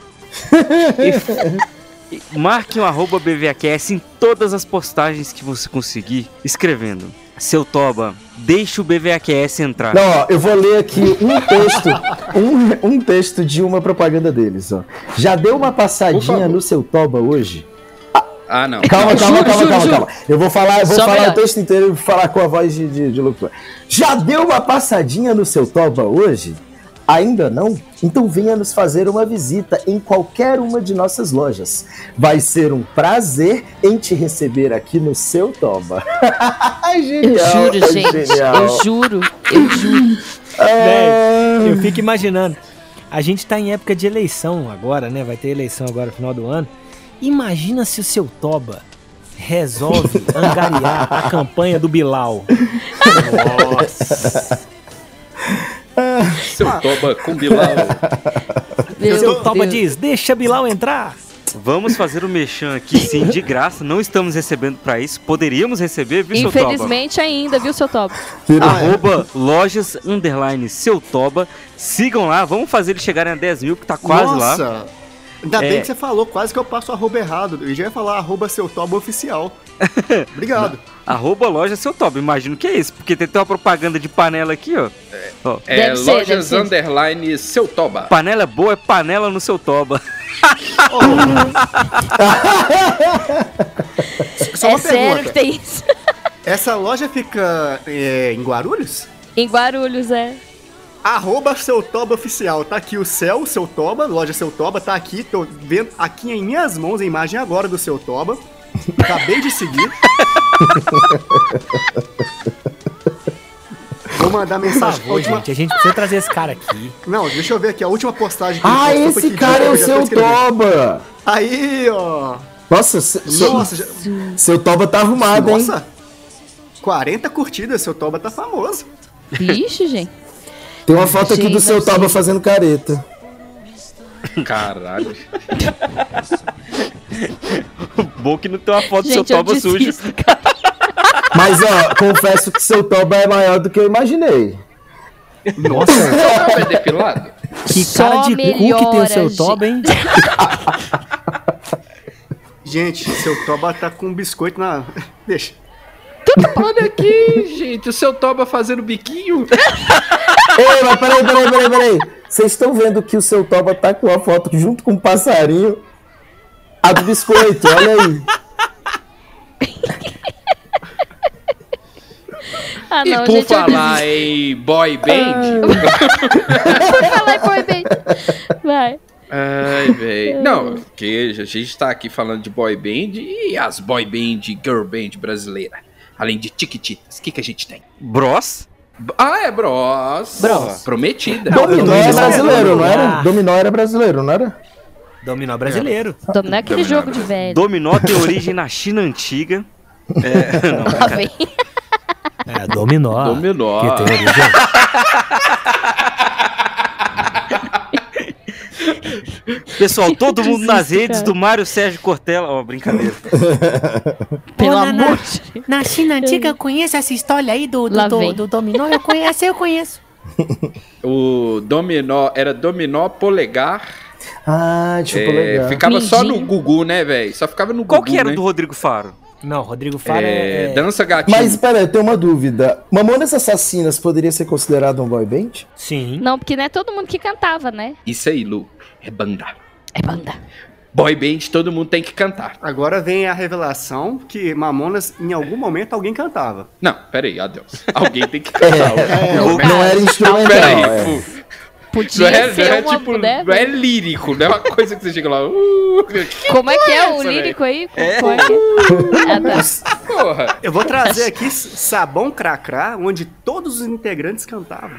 e, e marque um arroba BVAQS em todas as postagens que você conseguir, escrevendo. Seu Toba, deixa o BVAQS entrar. Não, ó, eu vou ler aqui um texto, um, um texto de uma propaganda deles, ó. Já deu uma passadinha no seu Toba hoje? Ah, não. Calma, Juro, calma, calma, juro, calma, juro. calma. Eu vou falar, eu vou Só falar melhor. o texto inteiro e vou falar com a voz de, de, de locutor. Já deu uma passadinha no seu Toba hoje? Ainda não? Então venha nos fazer uma visita em qualquer uma de nossas lojas. Vai ser um prazer em te receber aqui no seu Toba. [laughs] Eu genial, juro, é gente. genial. Eu juro. Eu juro. Véi, eu fico imaginando. A gente tá em época de eleição agora, né? Vai ter eleição agora no final do ano. Imagina se o seu Toba resolve [laughs] angariar a campanha do Bilal. [laughs] Nossa. [laughs] Seu Toba com Bilal. Meu seu Toba Deus. diz: deixa Bilal entrar. Vamos fazer o mexão aqui, sim, de graça. Não estamos recebendo pra isso. Poderíamos receber, viu, seu Toba? Infelizmente ainda, viu, seu Toba? [laughs] Arroba lojas underline seu Toba. Sigam lá, vamos fazer eles chegarem a 10 mil, que tá quase lá. Nossa! Ainda É. bem que você falou, quase que eu passo o arroba errado. Eu já ia falar arroba seu toba oficial. [laughs] Obrigado. Arroba loja seu Toba, imagino que é isso, porque tem até uma propaganda de panela aqui, ó. Ó, É ser, lojas ser. underline seu Toba. panela é boa, é panela no seu Toba. [laughs] Só é uma sério pergunta. que tem isso. [laughs] Essa loja fica é, em Guarulhos? Em Guarulhos, é. Arroba seu Toba oficial. Tá aqui o céu, seu Toba, loja seu Toba, tá aqui, tô vendo aqui em minhas mãos a imagem agora do seu Toba. Acabei de seguir. Vou mandar Por mensagem. favor, última- gente, a gente precisa trazer esse cara aqui. Não, deixa eu ver aqui a última postagem que Ah, esse cara dia é o seu. Toba! Aí, ó. Nossa, se- seu, Nossa, já- seu Toba tá arrumado, hein? Nossa. 40 curtidas, seu Toba tá famoso. Vixe, gente. Tem uma foto aqui do seu Toba fazendo careta. Caralho. [laughs] Bom que não tem uma foto do seu Gente, eu Toba sujo. [laughs] cara. Mas, ó, confesso que seu Toba é maior do que eu imaginei. Nossa. Seu Toba é depilado? Que Só cara de cu que tem o melhora, seu gente. Toba, hein? Gente, seu Toba tá com um biscoito na. [laughs] Deixa. Olha aqui, gente, o seu Toba fazendo biquinho. [laughs] Ei, mas peraí, peraí, peraí, peraí. Vocês estão vendo que o seu Toba tá com uma foto junto com um passarinho? A do biscoito, olha aí. [laughs] Ah, E não, por gente, eu falar desisto. em boy band. [laughs] Por falar em boy band. Vai. Ai, velho. Não, porque a gente tá aqui falando de boy band e as boy band, girl band brasileira. Além de Tiquititas, o que, que a gente tem? Bros? Ah, é Bros. Bros. Prometida. Dominó é brasileiro, não Ah. era? Dominó era brasileiro, não era? Dominó brasileiro. Dominar aquele Dominar jogo de velho. Dominó tem origem na China antiga. É, [laughs] não, Lá vem. É, dominó. Dominó. Que tem origem. Pessoal, todo mundo nas redes cara. do Mário Sérgio Cortella. Ó, brincadeira. [laughs] Pelo Naná, amor de Deus. Na China antiga, eu conheço essa história aí do, do, do, do dominó. Eu conheço, eu conheço. [laughs] O dominó era dominó polegar. Ah, tipo, É, legal. ficava só no. Gugu, né, velho? Só ficava no Qual Gugu, que era né? do Rodrigo Faro? Não, Rodrigo Faro É, é... Dança gatinho. Mas pera, eu tenho uma dúvida. Mamonas Assassinas poderia ser considerado um boy band? Sim. Não, porque não é todo mundo que cantava, né? Isso aí, Lu. É banda. É banda. Boy band, todo mundo tem que cantar. Agora vem a revelação que Mamonas, em algum momento, alguém cantava. Não, peraí, adeus. [laughs] Alguém tem que cantar. É, Não, não era instrumental. Peraí, é. Podia Não é, não ser é uma tipo, né? não é lírico, não é uma coisa que você chega lá. Uh, que [laughs] Como é que é o essa, lírico aí? É. Como é que é? Ah, tá. porra. Eu vou trazer aqui Sabão Cracrá, onde todos os integrantes cantavam.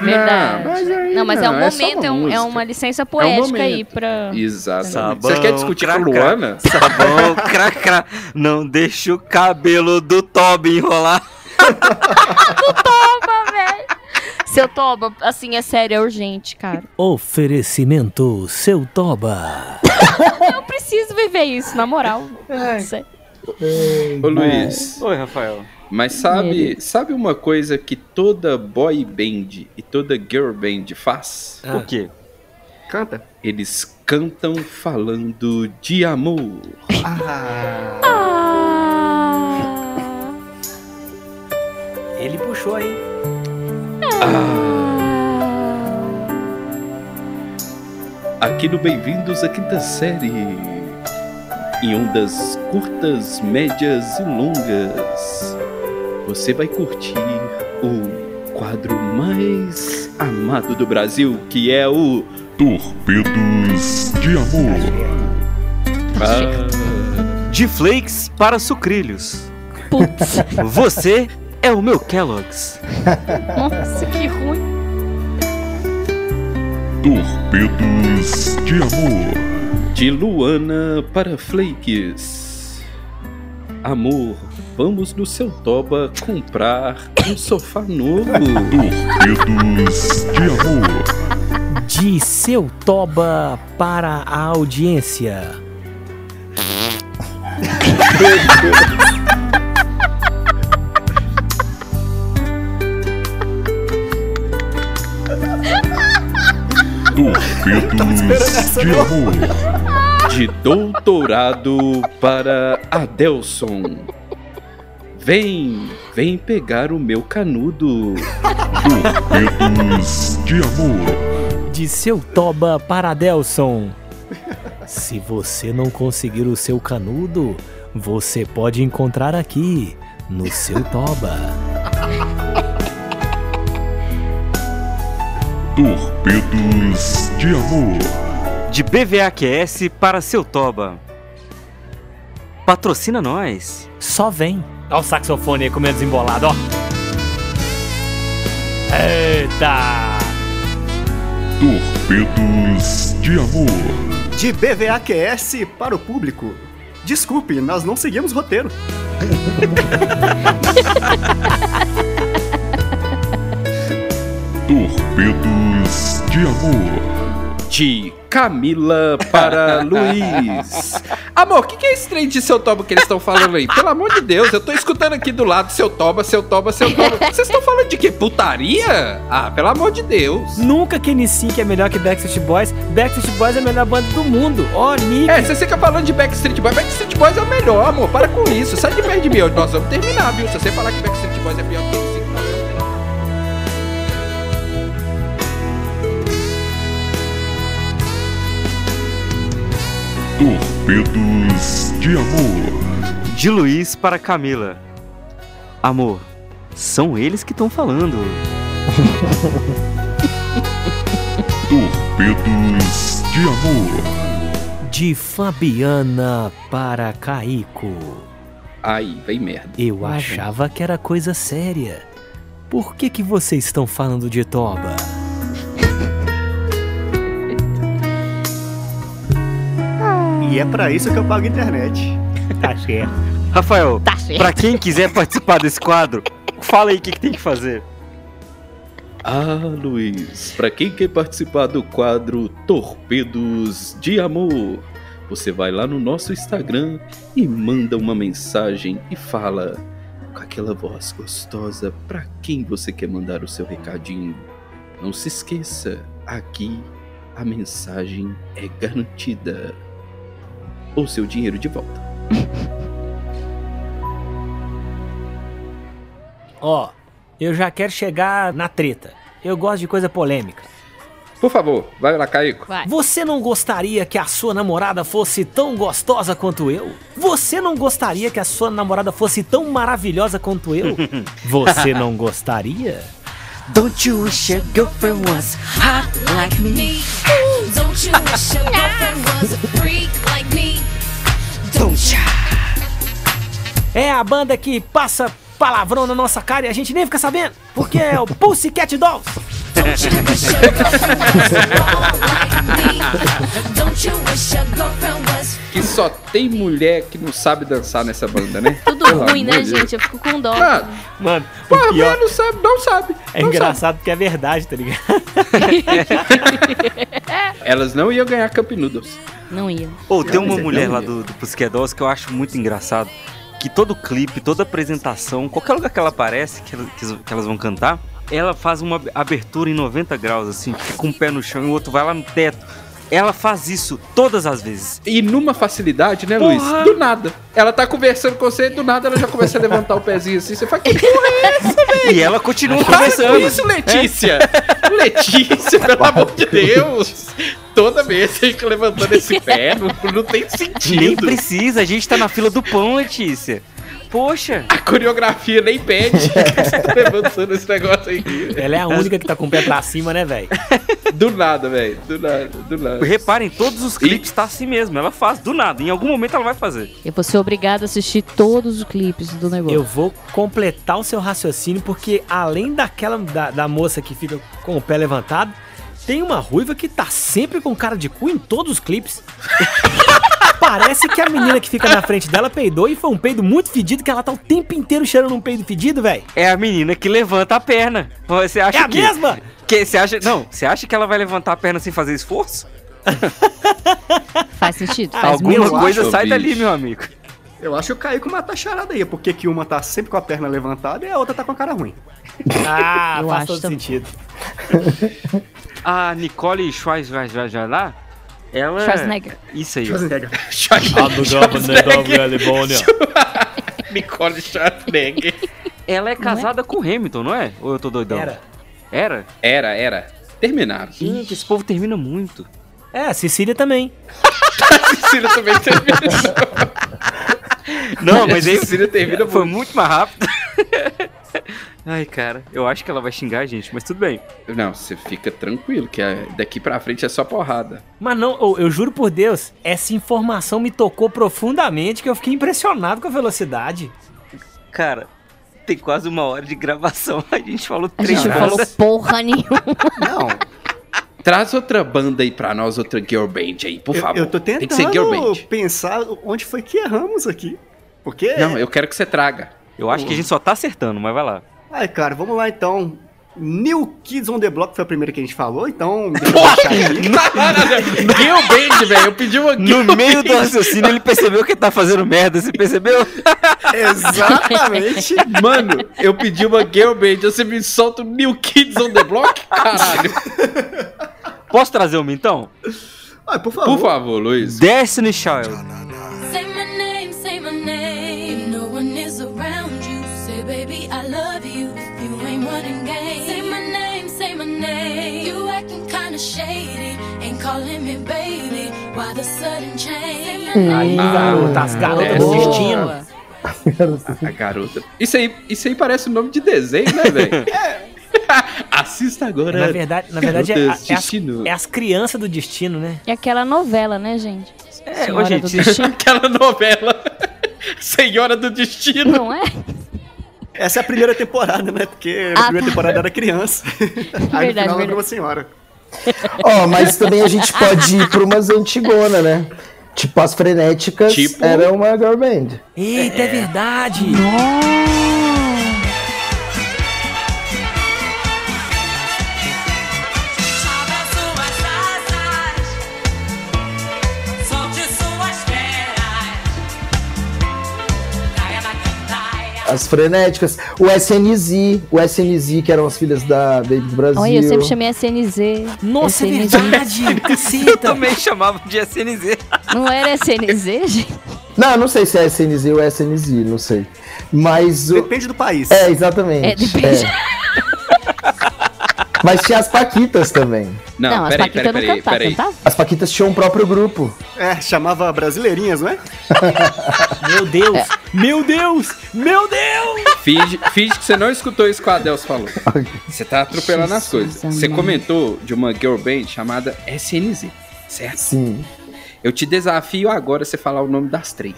Verdade. Não, mas aí não, mas é um não, é momento, uma é, um- é uma licença poética momento. aí pra. Exatamente. Sabão, Você quer discutir cra, com. Luana? Sabão, cracra. Não deixa o cabelo do Toby enrolar. [laughs] Toba, velho! Seu Toba, assim, é sério, é urgente, cara. Oferecimento Seu Toba. [coughs] Eu preciso viver isso, na moral. Sério. Ô Luiz, Oi, Rafael. mas sabe, sabe uma coisa que toda boy band e toda girl band faz? Ah. O quê? Canta. Eles cantam falando de amor. Ah, Ele puxou aí. Aqui no Bem-vindos à Quinta Série. Em ondas curtas, médias e longas, você vai curtir o quadro mais amado do Brasil, que é o Torpedos de Amor. Ah, De flakes para sucrilhos. Putz. Você é o meu Kellogg's. [laughs] Nossa, que ruim. Torpedos de Amor. de Luana para Flakes. Amor, vamos no seu Toba comprar um sofá novo. Torpedos de Amor. De Seu Toba para a audiência. [laughs] Torpedos de Amor. De doutorado para Adelson. Vem, vem pegar o meu canudo. Torpedos de Amor. De Seu Toba para Delson. Se você não conseguir o seu canudo, você pode encontrar aqui, no Seu Toba. Torpedos de Amor. De BVAQS para seu Toba. Patrocina nós. Só vem. Olha o saxofone aí comendo desembolado, ó. Eita! Torpedos de Amor. de BVAQS para o público. Desculpe, nós não seguimos roteiro. [laughs] Torpedos de Amor. De Camila para [laughs] Luiz. Amor, o que, que é esse trem de seu toba que eles estão falando aí? Pelo amor de Deus, eu tô escutando aqui do lado seu toba, seu toba, seu toba. Vocês estão falando de quê? Putaria? Ah, pelo amor de Deus. Nunca que NSYNC é melhor que Backstreet Boys. Backstreet Boys é a melhor banda do mundo. Ó, Nick. É, você fica falando de Backstreet Boys. Backstreet Boys é o melhor, amor. Para com isso. Sai de perto de mim. Nós vamos terminar, viu? Se você falar que Backstreet Boys é pior que NSYNC, Torpedos de Amor. De Luiz para Camila. Amor, são eles que estão falando. [laughs] Torpedos de Amor. De Fabiana para Caico. Aí, vem merda. Eu achava que era coisa séria. Por que que vocês estão falando de Toba? E é pra isso que eu pago internet. [laughs] Tá certo. Rafael, Tá certo. pra quem quiser participar desse quadro, Fala aí o que, que tem que fazer. Ah, Luiz, pra quem quer participar do quadro Torpedos de Amor, você vai lá no nosso Instagram e manda uma mensagem e fala com aquela voz gostosa pra quem você quer mandar o seu recadinho. Não se esqueça, aqui a mensagem é garantida. Ou seu dinheiro de volta. [laughs] Ó, eu já quero chegar na treta. Eu gosto de coisa polêmica. Por favor, vai lá, Caico. Você não gostaria que a sua namorada fosse tão gostosa quanto eu? Você não gostaria que a sua namorada fosse tão maravilhosa quanto eu? [laughs] Você não gostaria? Don't you wish your girlfriend was hot like me? Don't you wish your girlfriend was a freak like? É a banda que passa palavrão na nossa cara e a gente nem fica sabendo, porque é o Pussycat Dolls. Que só tem mulher que não sabe dançar nessa banda, né? Tudo Pelo ruim, né, de Deus. gente? Eu fico com dó. Mano, Pô, o pior não sabe, não sabe. é não engraçado porque é verdade, tá ligado? [laughs] Elas não iam ganhar Cup Noodles. Não ia. Ou tem uma mulher lá do, do Pussycat Dolls que eu acho muito engraçado. Que todo clipe, toda apresentação, qualquer lugar que ela aparece, que, que- que elas vão cantar, ela faz uma abertura em 90 graus, assim, fica um pé no chão e o outro vai lá no teto. Ela faz isso todas as vezes. E numa facilidade, né, Porra. Luiz? Do nada. Ela tá conversando com você, do nada ela já começa a levantar o pezinho assim. Você fala, que porra é essa, [laughs] velho? E ela continua Para com conversando. isso, Letícia! Letícia, pelo amor de Deus! Toda vez você fica levantando esse [laughs] pé, não, não tem sentido. Nem precisa, a gente tá na fila do pão, Letícia. Poxa. A coreografia nem pede. você [laughs] tá levantando esse negócio aí. Ela é a única que tá com o pé pra cima, né, velho? Do nada, velho. Do nada, do nada. Reparem, todos os clipes tá assim mesmo. Ela faz do nada. Em algum momento ela vai fazer. Eu vou ser obrigada a assistir todos os clipes do negócio. Eu vou completar o seu raciocínio, porque além daquela da, da moça que fica com o pé levantado, tem uma ruiva que tá sempre com cara de cu em todos os clipes. [laughs] Parece que a menina que fica na frente dela peidou e foi um peido muito fedido, que ela tá o tempo inteiro cheirando um peido fedido, velho. É a menina que levanta a perna. Você acha É a que... mesma? Que, você acha... Não, você acha que ela vai levantar a perna sem fazer esforço? Faz sentido. Faz Alguma coisa acho, sai bicho. dali, meu amigo. Eu acho que o Caico mata a charada aí, porque que uma tá sempre com a perna levantada e a outra tá com a cara ruim. [laughs] Ah, Eu faz acho todo também. sentido. A Nicole Schwarzenegger lá, ela... Schwarzenegger. Isso aí, ó. Schwarzenegger. Nicole Schwarzenegger. Ela é casada com o Hamilton, não é? Ou eu tô doidão? Era. Era? Era, era. Terminaram. Gente, esse povo termina muito. É, a Cecília também. Cecília também terminou. Não, mas aí foi muito. mais rápido. [laughs] Ai, cara, eu acho que ela vai xingar a gente, mas tudo bem. Não, você fica tranquilo, que é- daqui pra frente é só porrada. Mas não, eu, eu juro por Deus, essa informação me tocou profundamente, que eu fiquei impressionado com a velocidade. Cara, tem quase uma hora de gravação. [laughs] A gente falou A três gente não horas. falou porra nenhuma. Não, Traz outra banda aí pra nós, outra girl band aí, por eu, favor. eu tô Tem que ser girl tentando band. pensar onde foi que erramos aqui. Porque. Não, eu quero que você traga. Eu acho que a gente só tá acertando, mas vai lá. Ai, cara, vamos lá então. New Kids on the Block foi a primeira que a gente falou, então. [laughs] Girl band, velho. Eu pedi uma girl No meio do raciocínio, ele percebeu que tá fazendo merda. Você percebeu? [laughs] [laughs] Exatamente. Mano, eu pedi uma girl band, você me solta o New Kids on the Block? Caralho. Posso trazer uma então? Ai, por favor. Por favor, Luiz. Destiny Child. Say my name, say my name. No one is around you, say baby I love you. You ain't running game, say my name, say my name. You acting kinda shady, ain't calling me baby. Why the sudden change? Aí, garota, as garotas do é. destino. A garota. Isso aí, isso aí parece o nome de desenho, né, velho? [laughs] [laughs] Assista agora. Na verdade, na verdade é, é as, é as crianças do destino, né? É aquela novela, né, gente? É, Senhora ô, gente, do Destino. [laughs] Aquela novela [laughs] Senhora do Destino. Não é? Essa é a primeira temporada, né? Porque Ah, primeira tá. temporada era criança. Aí no Verdade, final verdade. uma senhora. Ó, mas também a gente pode ir pra umas antigonas, né? Tipo, as frenéticas Tipo? era uma girl band. Eita, é, verdade. As frenéticas. O SNZ, o SNZ, que eram as filhas da Baby do Brasil. Olha, eu sempre chamei SNZ. Nossa, é SNZ. verdade. [laughs] Eu também chamava de SNZ. Não era SNZ, gente? Não, não sei se é SNZ ou SNZ, não sei. Mas o... Depende do país. É, exatamente. É, depende. É. Mas tinha as Paquitas também. Não, Não, as peraí, Paquitas peraí, não peraí, peraí. As Paquitas tinham um próprio grupo. É, chamava Brasileirinhas, não é? [laughs] Meu Deus. Meu Deus. Meu Deus. Finge, finge que você não escutou isso que o Adelso falou. Você tá atropelando as Jesus coisas. Você comentou de uma girl band chamada SNZ, certo? Sim. Eu te desafio agora a você falar o nome das três.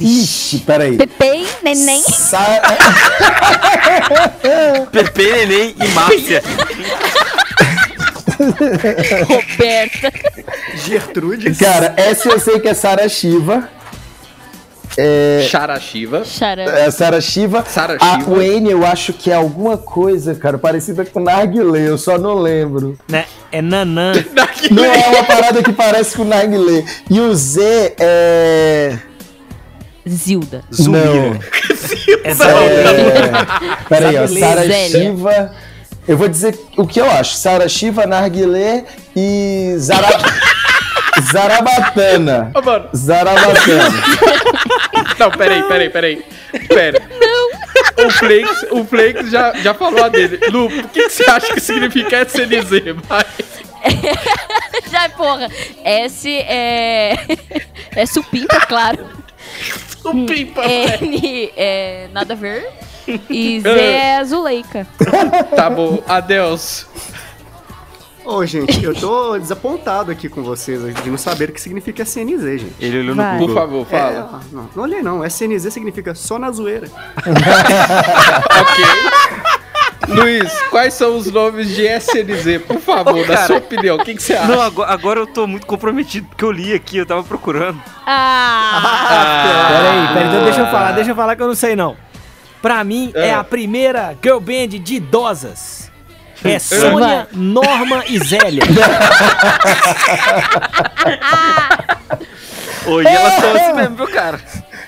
Ixi, peraí. Pepe, neném. Sa- [laughs] Pepe, Neném e Márcia. Roberta. Gertrude. Cara, essa eu sei que é Sara Shiva. É, Shara Shiva. Charão. é Sara Shiva. Sarah A. Wayne, eu acho que é alguma coisa, cara, parecida com Narguilé, eu só não lembro. Né? É Nanã. Não é uma parada que parece com Narguilé. E o Z é. [laughs] Zilda. Não. É É... Peraí, ó. Sara. Shiva. Eu vou dizer o que eu acho. Sara Shiva, Narguilé e Zara... [laughs] Zarabatana. Ô, mano. Zarabatana. Não, peraí, peraí, peraí. Pera. Não. O Flakes, o Flakes já, já falou a dele. Lu, o que, que você acha que significa SNZ? Vai. [laughs] Já, porra. S é. É supimpa, claro. Supimpa, velho. [laughs] N é nada a ver. E [laughs] Z é Zuleika. Tá bom, adeus. Ô, gente, eu tô desapontado aqui com vocês de não saber o que significa SNZ, gente. Ele olhou no Vai. Por Google. favor, É, fala. ó, não, não olhei não. SNZ significa só na zoeira. [laughs] Ok. Luiz, quais são os nomes de SNZ? Por favor, Ô, na sua opinião, o que, que você acha? Não, agora, agora eu tô muito comprometido, porque eu li aqui, eu tava procurando. Ah! Peraí, peraí, então deixa eu falar, deixa eu falar que eu não sei não. Pra mim, é, É. a primeira girl band de idosas. É Sônia, Norma e Zélia. Hoje elas são assim mesmo, viu, cara?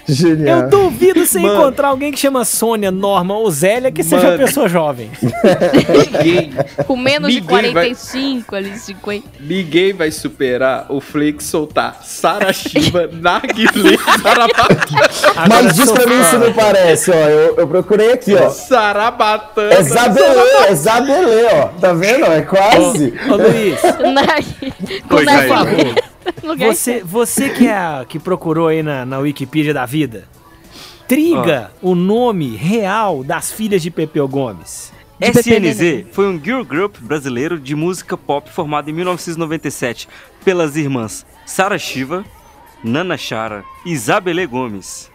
Genial. Eu duvido você [laughs] Mano. encontrar alguém que chama Sônia, Norma ou Zélia que seja uma Mano. pessoa jovem. [laughs] Ninguém, Com menos de Ninguém vai- 45 ali, 50. ninguém vai superar o Flake soltar Sara Shiva, Narguilé, Zarabatana. Mas diz pra mim se não parece, ó. Eu, eu procurei aqui, ó. Zarabatana. É Zabelê, é Zabelê, ó. Tá vendo? É quase. Ô Luiz, [laughs] Com Oi, nariz. por favor, [laughs] Lugar você, você que, é a, que procurou aí na, na Wikipedia da vida, triga o nome real das filhas de Pepeu Gomes. De SNZ foi um girl group brasileiro de música pop formado em 1997 pelas irmãs Sara Shiva, Nana Chara e Isabelle Gomes.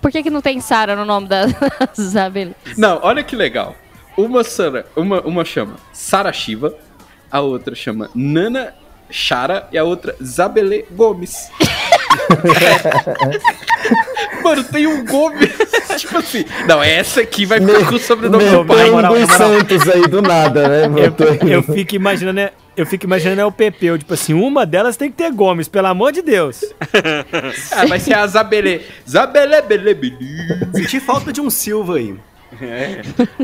Por que, que não tem Sara no nome da [laughs] Isabela? Não, olha que legal. Uma, Sara, uma, uma chama Sara Shiva, a outra chama Nana Chara e a outra Zabelê Gomes. [laughs] Mano, tem um Gomes. [laughs] tipo assim. Não, essa aqui vai ficar com o sobrenome Meu, do pai. tem moral, dos na moral. Santos aí do nada, né? Aí. Eu fico imaginando, é- eu fico imaginando é o Pepeu, tipo assim, uma delas tem que ter Gomes, pelo amor de Deus. [laughs] Ah, vai ser a Zabelê. Zabelê, belê, belê. Senti falta de um Silva aí.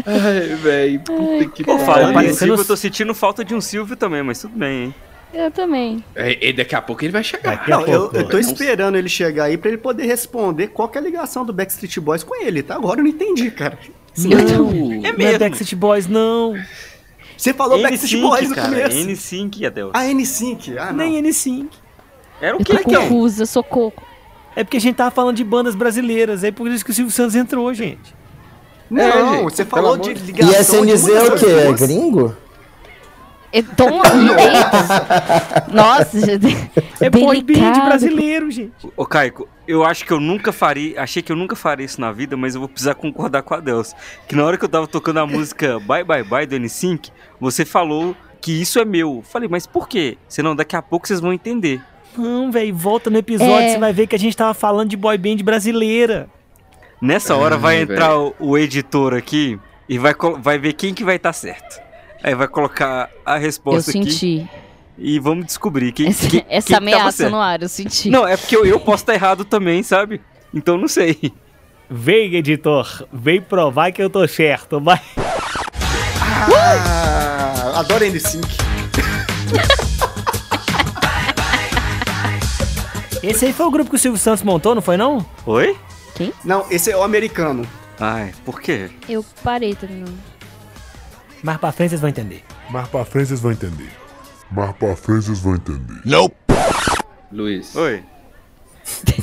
Ai, velho. Puta que pariu. falando em eu tô sentindo falta de um Silvio também, mas tudo bem, hein? Eu também. É, E daqui a pouco ele vai chegar. Não, eu, pouco. eu tô esperando ele chegar aí pra ele poder responder qual que é a ligação do Backstreet Boys com ele, tá? Agora eu não entendi, cara. É Não é mesmo. Backstreet Boys, não. Você falou Backstreet Boys no cara. começo. N5, Adeus. Ah, N5. Ah, não. Nem N5. Era o Eu que, tô então? confusa, socorro. É porque a gente tava falando de bandas brasileiras, é por isso que o Silvio Santos entrou, gente. Não, É, gente, você falou de E ligação de SNZ é o quê? É gringo? É tão eita. [laughs] Nossa, gente. É boy band brasileiro, gente. Ô, Caico, eu acho que eu nunca faria. Achei que eu nunca faria isso na vida, mas eu vou precisar concordar com a Deus. Que na hora que eu tava tocando a música Bye Bye Bye do N5, você falou que isso é meu. Falei, mas por quê? Senão daqui a pouco vocês vão entender. Não, velho, volta no episódio, É. você vai ver que a gente tava falando de boy band brasileira. Nessa hora Ai, vai entrar o, o editor aqui e vai, vai ver quem que vai estar certo. Aí vai colocar a Eu resposta aqui senti. e vamos descobrir quem, Essa, quem, essa quem que tava ameaça no ar, eu senti. Não, é porque eu, eu posso estar errado também, sabe? Então não sei. Vem, editor. Vem provar que eu tô certo. Vai. Ah, adoro N5. [laughs] Esse aí foi o grupo que o Silvio Santos montou, não foi não? Oi? Quem? Não, esse é o americano. Ai, por quê? Eu parei também. Mais pra frente vocês vão entender. Mais pra frente vocês vão entender. Mais pra frente vocês vão entender. Luiz, Oi.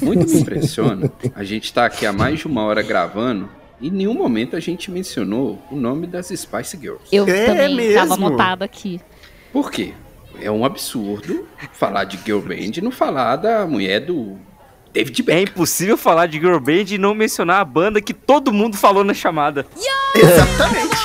muito me impressiona. A gente tá aqui há mais de uma hora gravando e em nenhum momento a gente mencionou o nome das Spice Girls. Eu É também mesmo? tava anotado aqui. Por quê? É um absurdo falar de girl band e não falar da mulher do David É impossível falar de girl band e não mencionar a banda que todo mundo falou na chamada. Exatamente.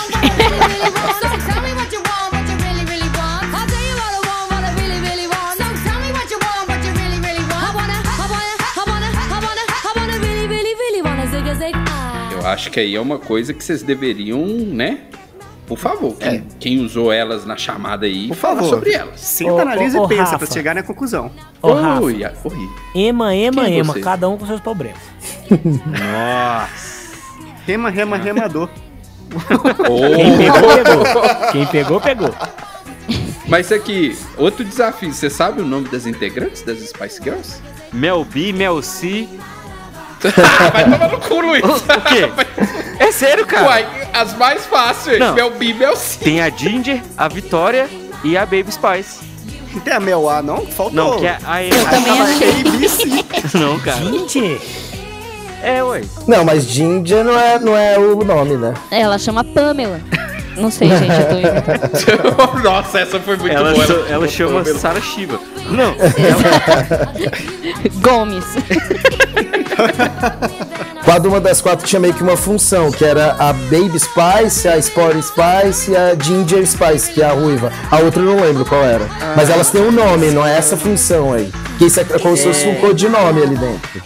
Eu acho que aí é uma coisa que vocês deveriam, né? Por favor, quem, quem usou elas na chamada aí, Por favor. sobre elas. Senta, Ô, analisa ô, ô, e pensa Rafa. pra chegar na conclusão. Ô, Rafa. Oi, a- oi. Ema, ema, Quem é ema. você? Cada um com seus problemas. Nossa. Rema, rema, remador. [laughs] Quem pegou, pegou. Quem pegou, pegou. Mas aqui, outro desafio. Você sabe o nome das integrantes das Spice Girls? Mel B, Mel C. [laughs] Vai tomar no cu, Luiz. O, o quê? É sério, cara? Uai, as mais fáceis. Não. Mel B, Mel C. Tem a Ginger, a Vitória e a Baby Spice. Não tem a Mel A, não? Faltou. Não, que é a Eu também achei. [laughs] Não, cara. Gente, É, ué. Não, mas Ginger não é, não é o nome, né? Ela chama Pamela. Não sei, gente, eu tô. [laughs] Nossa, essa foi muito Ela, boa. so- ela chama Sarah Shiva. Não, [laughs] Gomes. [laughs] Cada uma das quatro tinha meio que uma função, que era a Baby Spice, a Sporty Spice e a Ginger Spice, que é a ruiva. A outra eu não lembro qual era. Mas elas têm um nome, não é essa função aí. Que isso é como se fosse um codinome ali dentro.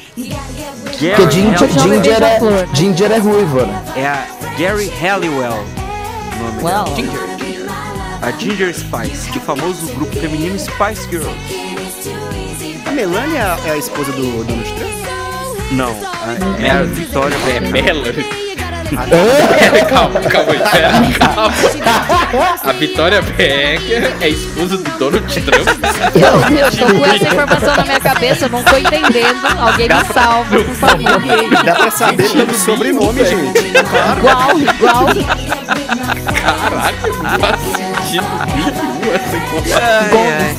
Porque Gary Ginger, Eu já Ginger, levei é. Ginger é ruiva, né? é a Gary Halliwell. o Nome Well. dela. A Ginger Spice, do famoso grupo feminino Spice Girls. A Melania é a, é esposa do Donald Trump? Não, a- é a Vitória É. Pera, [laughs] calma, calma aí, pera, calma. A Vitória Becker é esposa do Donald Trump. Eu, eu tô com essa informação na minha cabeça, eu não tô entendendo. Alguém me salva, por favor. Dá pra saber pelo sobrenome, gente. Igual, igual. Caraca, não nenhum essa informação. Ai.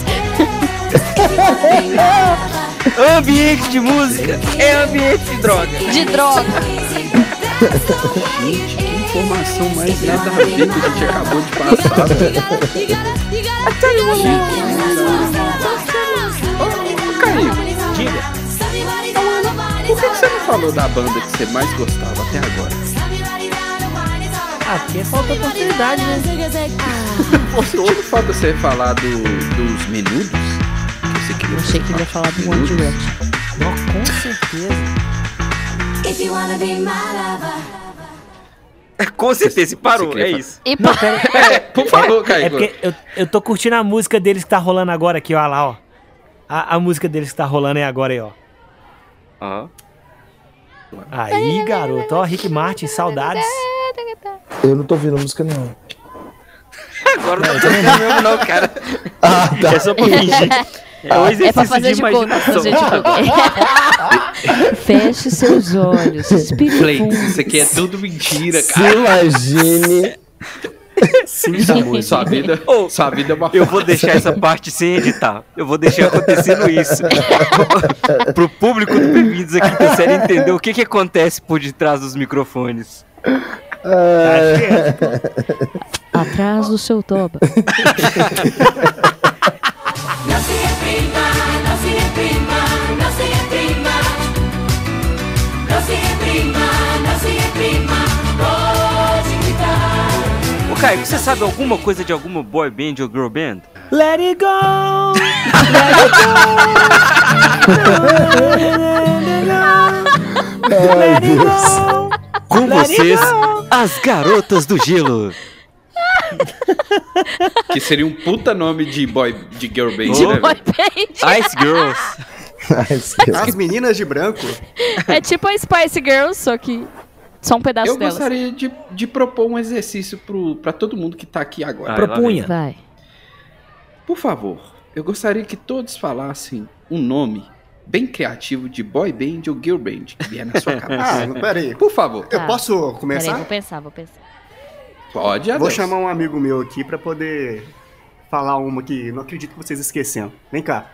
Ambiente de música é ambiente de droga. De droga. Gente, que informação mais nada a ver que a gente acabou de passar. velho. Ô, Caio, Diga. por que que você não falou da banda que você mais gostava até agora? Ah, porque faltou oportunidade, né? Você ouve falta você falar do, dos menudos? Que você queria Eu achei que ele ia falar do One Direction. Não, com certeza. Com certeza, e parou, é isso. E Não, pera [laughs] É, por favor, Caio. É porque eu, eu tô curtindo a música deles que tá rolando agora aqui, ó lá, ó. A, a música deles que tá rolando é agora aí, ó. Aham. Aí, garoto, ó, Rick Martin, saudades. Eu não tô ouvindo a música, não. Agora não tô vendo mesmo, não, cara. Ah, tá. É só pra fingir. É um é exercício pra fazer de conta. imaginação. Fazer de conta. [laughs] Feche seus olhos, respire Play, isso aqui é tudo mentira, Se cara. imagine. Sua vida, Ô, sua vida é uma Eu vou deixar essa parte sem editar. Eu vou deixar acontecendo isso. [laughs] Pro público do Bem-vindos aqui da série entender o que, que acontece por detrás dos microfones. Atrás do seu toba. Ô, Caio, você sabe alguma coisa de alguma boy band ou girl band? Let it go! Ai, Deus. Com Let it vocês, go! As garotas do gelo. Que seria um puta nome de boy, de girl band, Oh. né? Boy band. Ice Girls. As meninas de branco. [laughs] É tipo a Spice Girls, só que só um pedaço Eu delas. gostaria de, de propor um exercício pro, pra todo mundo que tá aqui agora. Vai, Propunha. Vai. Por favor, eu gostaria que todos falassem um nome bem criativo de boy band ou girl band que vier na sua [laughs] cabeça. Ah, peraí. Por favor. Eu posso Peraí, começar? vou pensar, vou pensar. Pode, Vou Adeus. chamar um amigo meu aqui pra poder falar uma que não acredito que vocês esqueceram. Vem cá.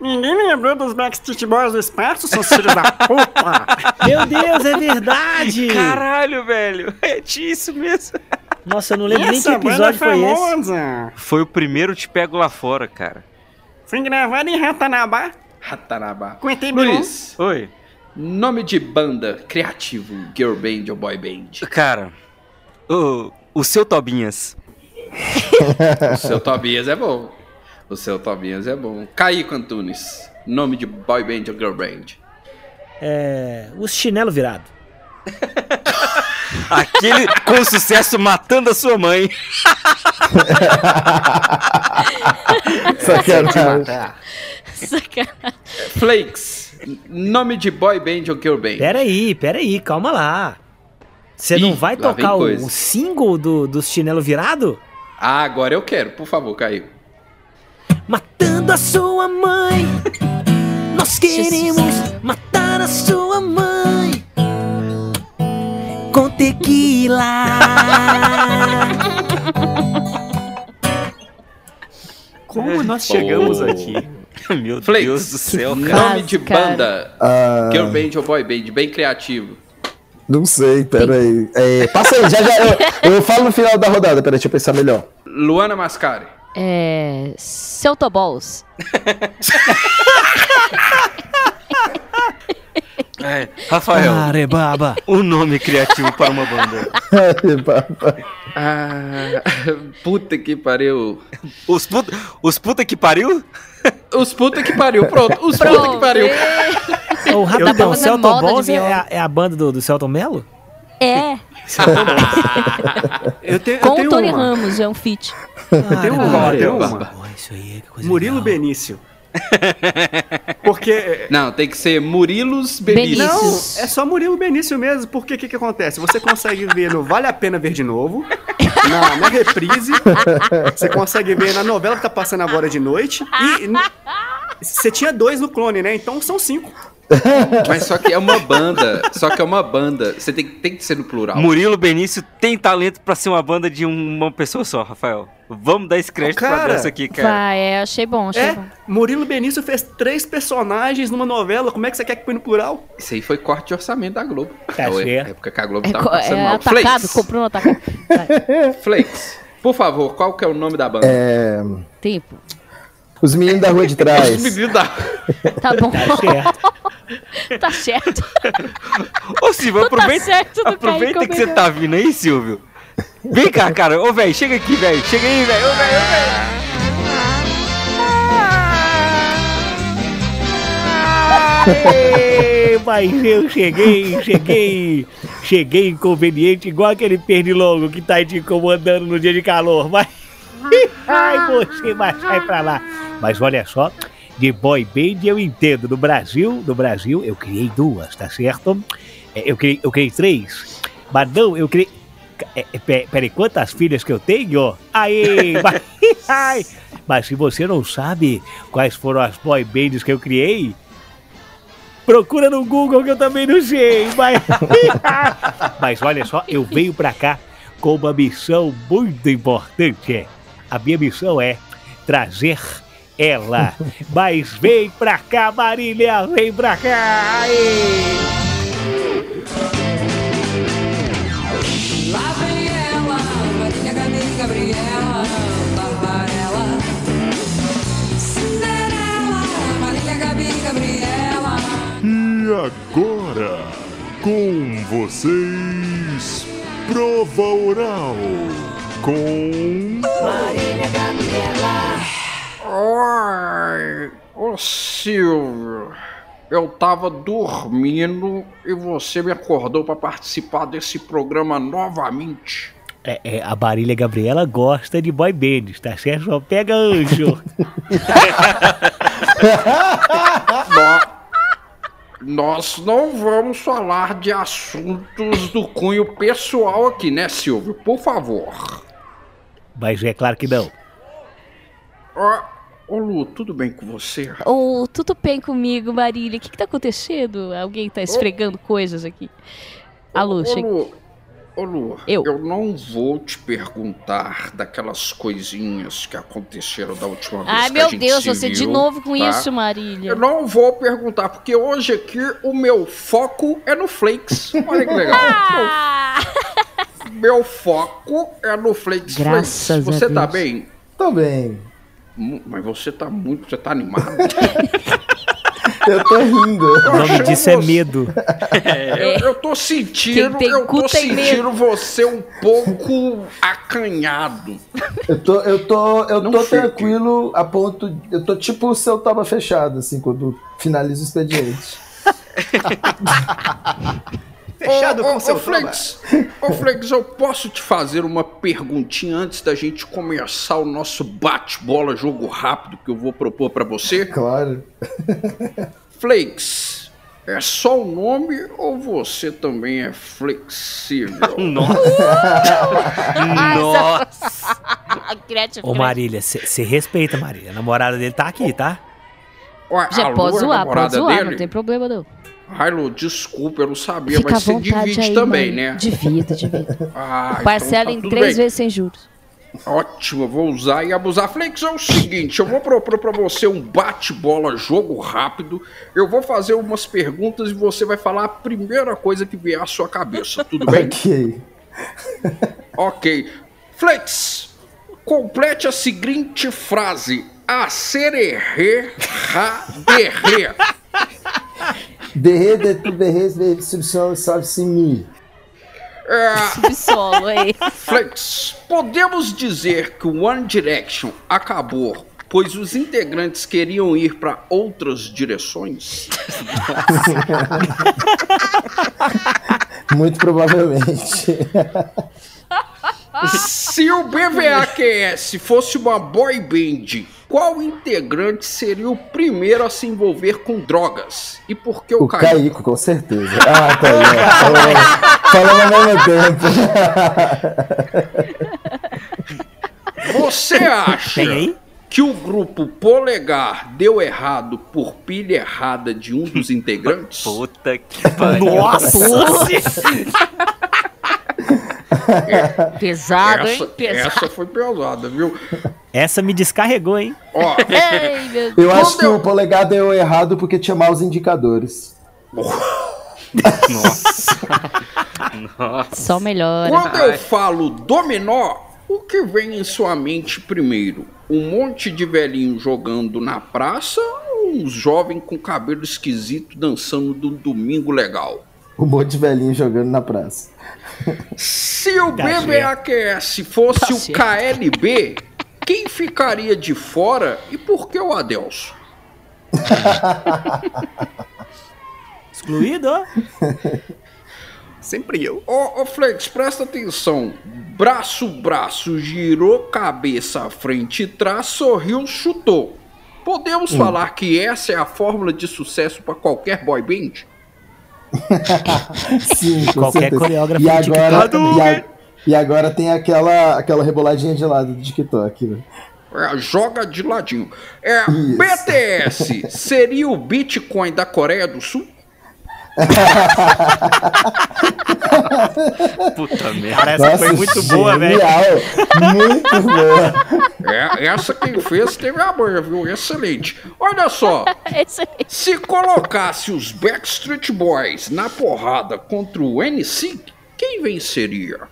Ninguém lembrou dos Backstreet Boys do espaço, seus filhos da puta? [laughs] Meu Deus, é verdade! Caralho, velho. É disso mesmo. Nossa, eu não lembro nem que Essa episódio foi esse. Foi o primeiro Te Pego Lá Fora, cara. Foi gravado em Ratanabá. Ratanabá. Luiz, Oi. nome de banda criativo, girl band ou boy band? Cara, o, o seu Tobinhas. O seu Tobias é bom. O seu Tobias é bom. Caíco Antunes, nome de boy band ou girl band? É. Os chinelo virado. [laughs] Aquele com sucesso matando a sua mãe. [laughs] Sacanagem. Sacanagem. Flakes, nome de boy band ou girl band? Peraí, peraí, calma lá. Você não vai tocar o, o single do, dos chinelo virado? Ah, agora eu quero, por favor, Caíco. Matando a sua mãe. Nós queremos matar a sua mãe. Com tequila. Como nós chegamos Oh. aqui? [laughs] Meu Flakes, Deus do céu, cara. Nome de cara. banda, Ah, girl band ou boy band, bem criativo. não sei, peraí. É, passa aí, já já. Eu, eu falo no final da rodada, peraí, deixa eu pensar melhor. Luana Mascari. É. Celtoballs. [laughs] É, Rafael, Arebaba. um nome criativo para uma banda. Ah, puta que pariu. Os puta, os puta que pariu? Os puta que pariu, pronto. Os puta que pariu. Ô, Rapidão, falando Celton moda de Balls é a, é a banda do, do Celton Mello? É. [laughs] Eu tenho, eu Com tenho o Tony uma. Ramos, é um feat. Eu tenho uma, eu tenho uma. Pô, isso aí, que coisa Murilo legal. Benício. [laughs] Porque. Não, tem que ser Murilos Benício. Não, é só Murilo Benício mesmo, porque o que, que acontece? Você consegue ver no Vale a Pena Ver de Novo, na, na reprise, você consegue ver na novela que tá passando agora de noite, e você tinha dois no clone, né? Então são cinco. [laughs] Mas só que é uma banda. Só que é uma banda. Você tem, tem que ser no plural. Murilo Benício tem talento pra ser uma banda de uma pessoa só, Rafael. Vamos dar esse crédito pra Cara, dança aqui, cara. Vai, é, achei bom, achei É, bom. Murilo Benício fez três personagens numa novela, como é que você quer que põe no plural? Isso aí foi corte de orçamento da Globo. Tá é a certo. época que a Globo É, tava passando é mal. atacado, Flakes. comprou no atacado. [laughs] Flakes. Por favor, qual que é o nome da banda? É, tempo. Os meninos da rua de Os trás. meninos da... Tá bom. Tá certo. [laughs] tá certo. Ô, Silvio, Tá aproveita, certo do aproveita que você tá vindo aí, Silvio. Vem cá, cara. Ô, velho, chega aqui, velho. Chega aí, velho. Ô, velho, ô, velho. Ei, mas eu cheguei, cheguei, cheguei inconveniente, igual aquele pernilongo que tá te incomodando no dia de calor. Mas, [laughs] ai, você vai sai pra lá. Mas olha só, de boy band eu entendo. No Brasil, no Brasil, eu criei duas, tá certo? É, Eu criei, eu criei três. Mas não, eu criei. É, é, pe- Peraí, quantas filhas que eu tenho? Aí, mas, [laughs] ai, mas se você não sabe quais foram as boy bands que eu criei, Procura no Google que eu também não sei. Mas, [laughs] mas olha só, eu venho pra cá com uma missão muito importante. A minha missão é trazer ela. [laughs] Mas vem pra cá, Marília, vem pra cá. Aê! Lá vem ela, Marília Gabi, Gabriela, Barbarella. Cinderela, Marília Gabi, Gabriela. E agora, com vocês, prova oral com. Silvio, eu tava dormindo e você me acordou pra participar desse programa novamente. É, é, a Marília Gabriela gosta de boy bands, tá certo? Só pega anjo. [laughs] Nó- Nós não vamos falar de assuntos do cunho pessoal aqui, né, Silvio? Por favor. Mas é claro que não. Ó, Ô, Lu, tudo bem com você? Ô, tudo bem comigo, Marília? O que, que tá acontecendo? Alguém tá esfregando coisas aqui. Alô, Ô, chega. Lu, ô, Lu, Eu. não vou te perguntar daquelas coisinhas que aconteceram da última vez Ai, que a meu gente Deus, você de viu, novo com tá? isso, Marília. Eu não vou perguntar, porque hoje aqui o meu foco é no Flakes. Olha que legal. [laughs] Ah! Meu foco é no Flakes. Graças Flakes, a você tá Deus. bem? Tô bem. Mas você tá muito, você tá animado. [laughs] Eu tô rindo. O nome disso é medo. É, eu, eu tô sentindo, eu tô sentindo você um pouco acanhado. Eu tô, eu tô, eu Não tô fique. tranquilo a ponto. Eu tô tipo o seu toba fechado, assim, quando finaliza o expediente. [laughs] Fechado ô, com ô, seu ô, Flex, ô Flex, eu posso te fazer uma perguntinha antes da gente começar o nosso bate-bola jogo rápido que eu vou propor pra você? Claro. [laughs] Flakes, é só o nome ou você também é flexível? [laughs] Nossa. [laughs] Criativo, Ô Marília, você respeita, Marília. A namorada dele tá aqui, tá? Ué, Já pode a zoar, pode zoar, dele? não tem problema não. Ai, Lu, desculpa, eu não sabia, Fica mas você vontade divide aí, também, mãe. né? Divida, divida. [laughs] Ah, então Parcela tá em três bem. vezes sem juros. Ótimo, vou usar e abusar. Flex, é o seguinte, eu vou propor pra você um bate-bola, jogo rápido. Eu vou fazer umas perguntas e você vai falar a primeira coisa que vier à sua cabeça, tudo bem? [laughs] Ok. [laughs] ok. Flex, complete a seguinte frase. A sererê, ra, derrê. Derre de tu berres de substituição salve se mi. É, Subsolo aí. Flex, podemos dizer que o One Direction acabou, pois os integrantes queriam ir para outras direções? Muito provavelmente. [laughs] Se o BVAQS fosse uma boy band, qual integrante seria o primeiro a se envolver com drogas? E por que o, O Kaique? Caíco, com certeza. Ah, tá aí. Falando ao mesmo tempo. Você acha que o grupo Polegar deu errado por pilha errada de um dos integrantes? Puta que pariu. Nossa! Pesado, essa, hein? Pesado. essa foi pesada, viu? Essa me descarregou, hein? Ó, [laughs] Ei, meu Eu Deus. acho que o polegar deu errado porque tinha maus indicadores. Nossa. [laughs] Nossa. Só melhora. Quando eu falo dominó, o que vem em sua mente primeiro? Um monte de velhinho jogando na praça ou um jovem com cabelo esquisito dançando num domingo legal? Um monte de velhinho jogando na praça. Se o Tá BBAQS fosse Tá o certo. KLB, quem ficaria de fora e por que o Adelso? [laughs] Excluído, ó. Sempre eu. Ô, ô Flex, presta atenção. Braço, braço, girou cabeça à frente e trás, sorriu, chutou. Podemos falar que essa é a fórmula de sucesso para qualquer boy band? [laughs] Sim, com Qualquer certeza. coreógrafo e do agora, TikTok e, a- e agora tem aquela, aquela reboladinha de lado do TikTok, né? É, joga de ladinho. É, Isso. BTS seria o Bitcoin da Coreia do Sul? [laughs] [laughs] Puta merda. Cara, essa foi muito boa, velho. Muito boa. [laughs] É, essa quem fez teve a manha, viu? Excelente. Olha só, [laughs] Excelente. se colocasse os Backstreet Boys na porrada contra o NSYNC, quem venceria?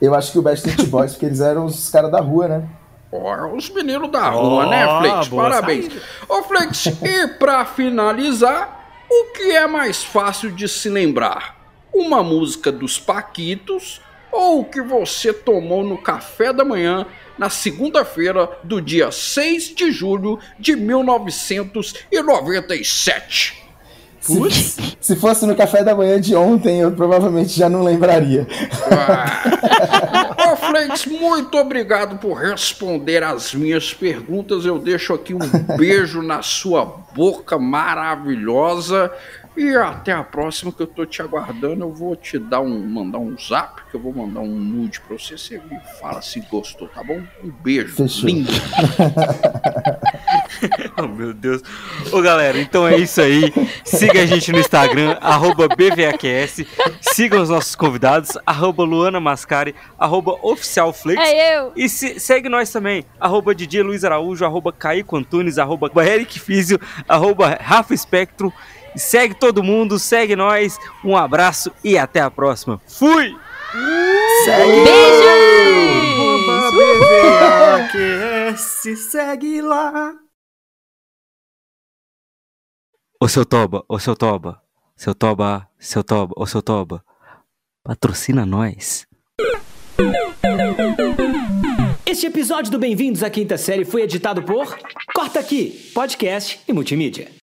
Eu acho que o Backstreet Boys, porque eles eram os caras da rua, né? Ó, os meninos da rua, Ó, né, Flex? Parabéns. Ô, Flex, e pra finalizar, o que é mais fácil de se lembrar? Uma música dos Paquitos ou o que você tomou no café da manhã na segunda-feira do dia 6 de julho de 1997? Se, se fosse no café da manhã de ontem, eu provavelmente já não lembraria. Ah. [laughs] Ô, Flakes, muito obrigado por responder as minhas perguntas. Eu deixo aqui um beijo na sua boca maravilhosa. E até a próxima que eu tô te aguardando. Eu vou te dar um mandar um zap, que eu vou mandar um nude pra você. Você me fala se gostou, tá bom? Um beijo. Fechou. Lindo. [laughs] Oh, meu Deus. Ô, galera, então é isso aí. Siga a gente no Instagram, [laughs] arroba BVAQS. Sigam os nossos convidados, arroba Luana Mascari, arroba OficialFlix. É eu. E se- segue nós também, arroba DJ Luiz Araújo, arroba Caíco Antunes, arroba Eric Físio, arroba Rafa Espectro. E Segue todo mundo, segue nós. Um abraço e até a próxima. Fui! BVAQS, segue lá. Ô seu Toba, ô seu Toba, seu Toba, seu Toba, ô seu Toba, patrocina nós. Este episódio do Bem-vindos à Quinta Série foi editado por Corta Aqui, podcast e multimídia.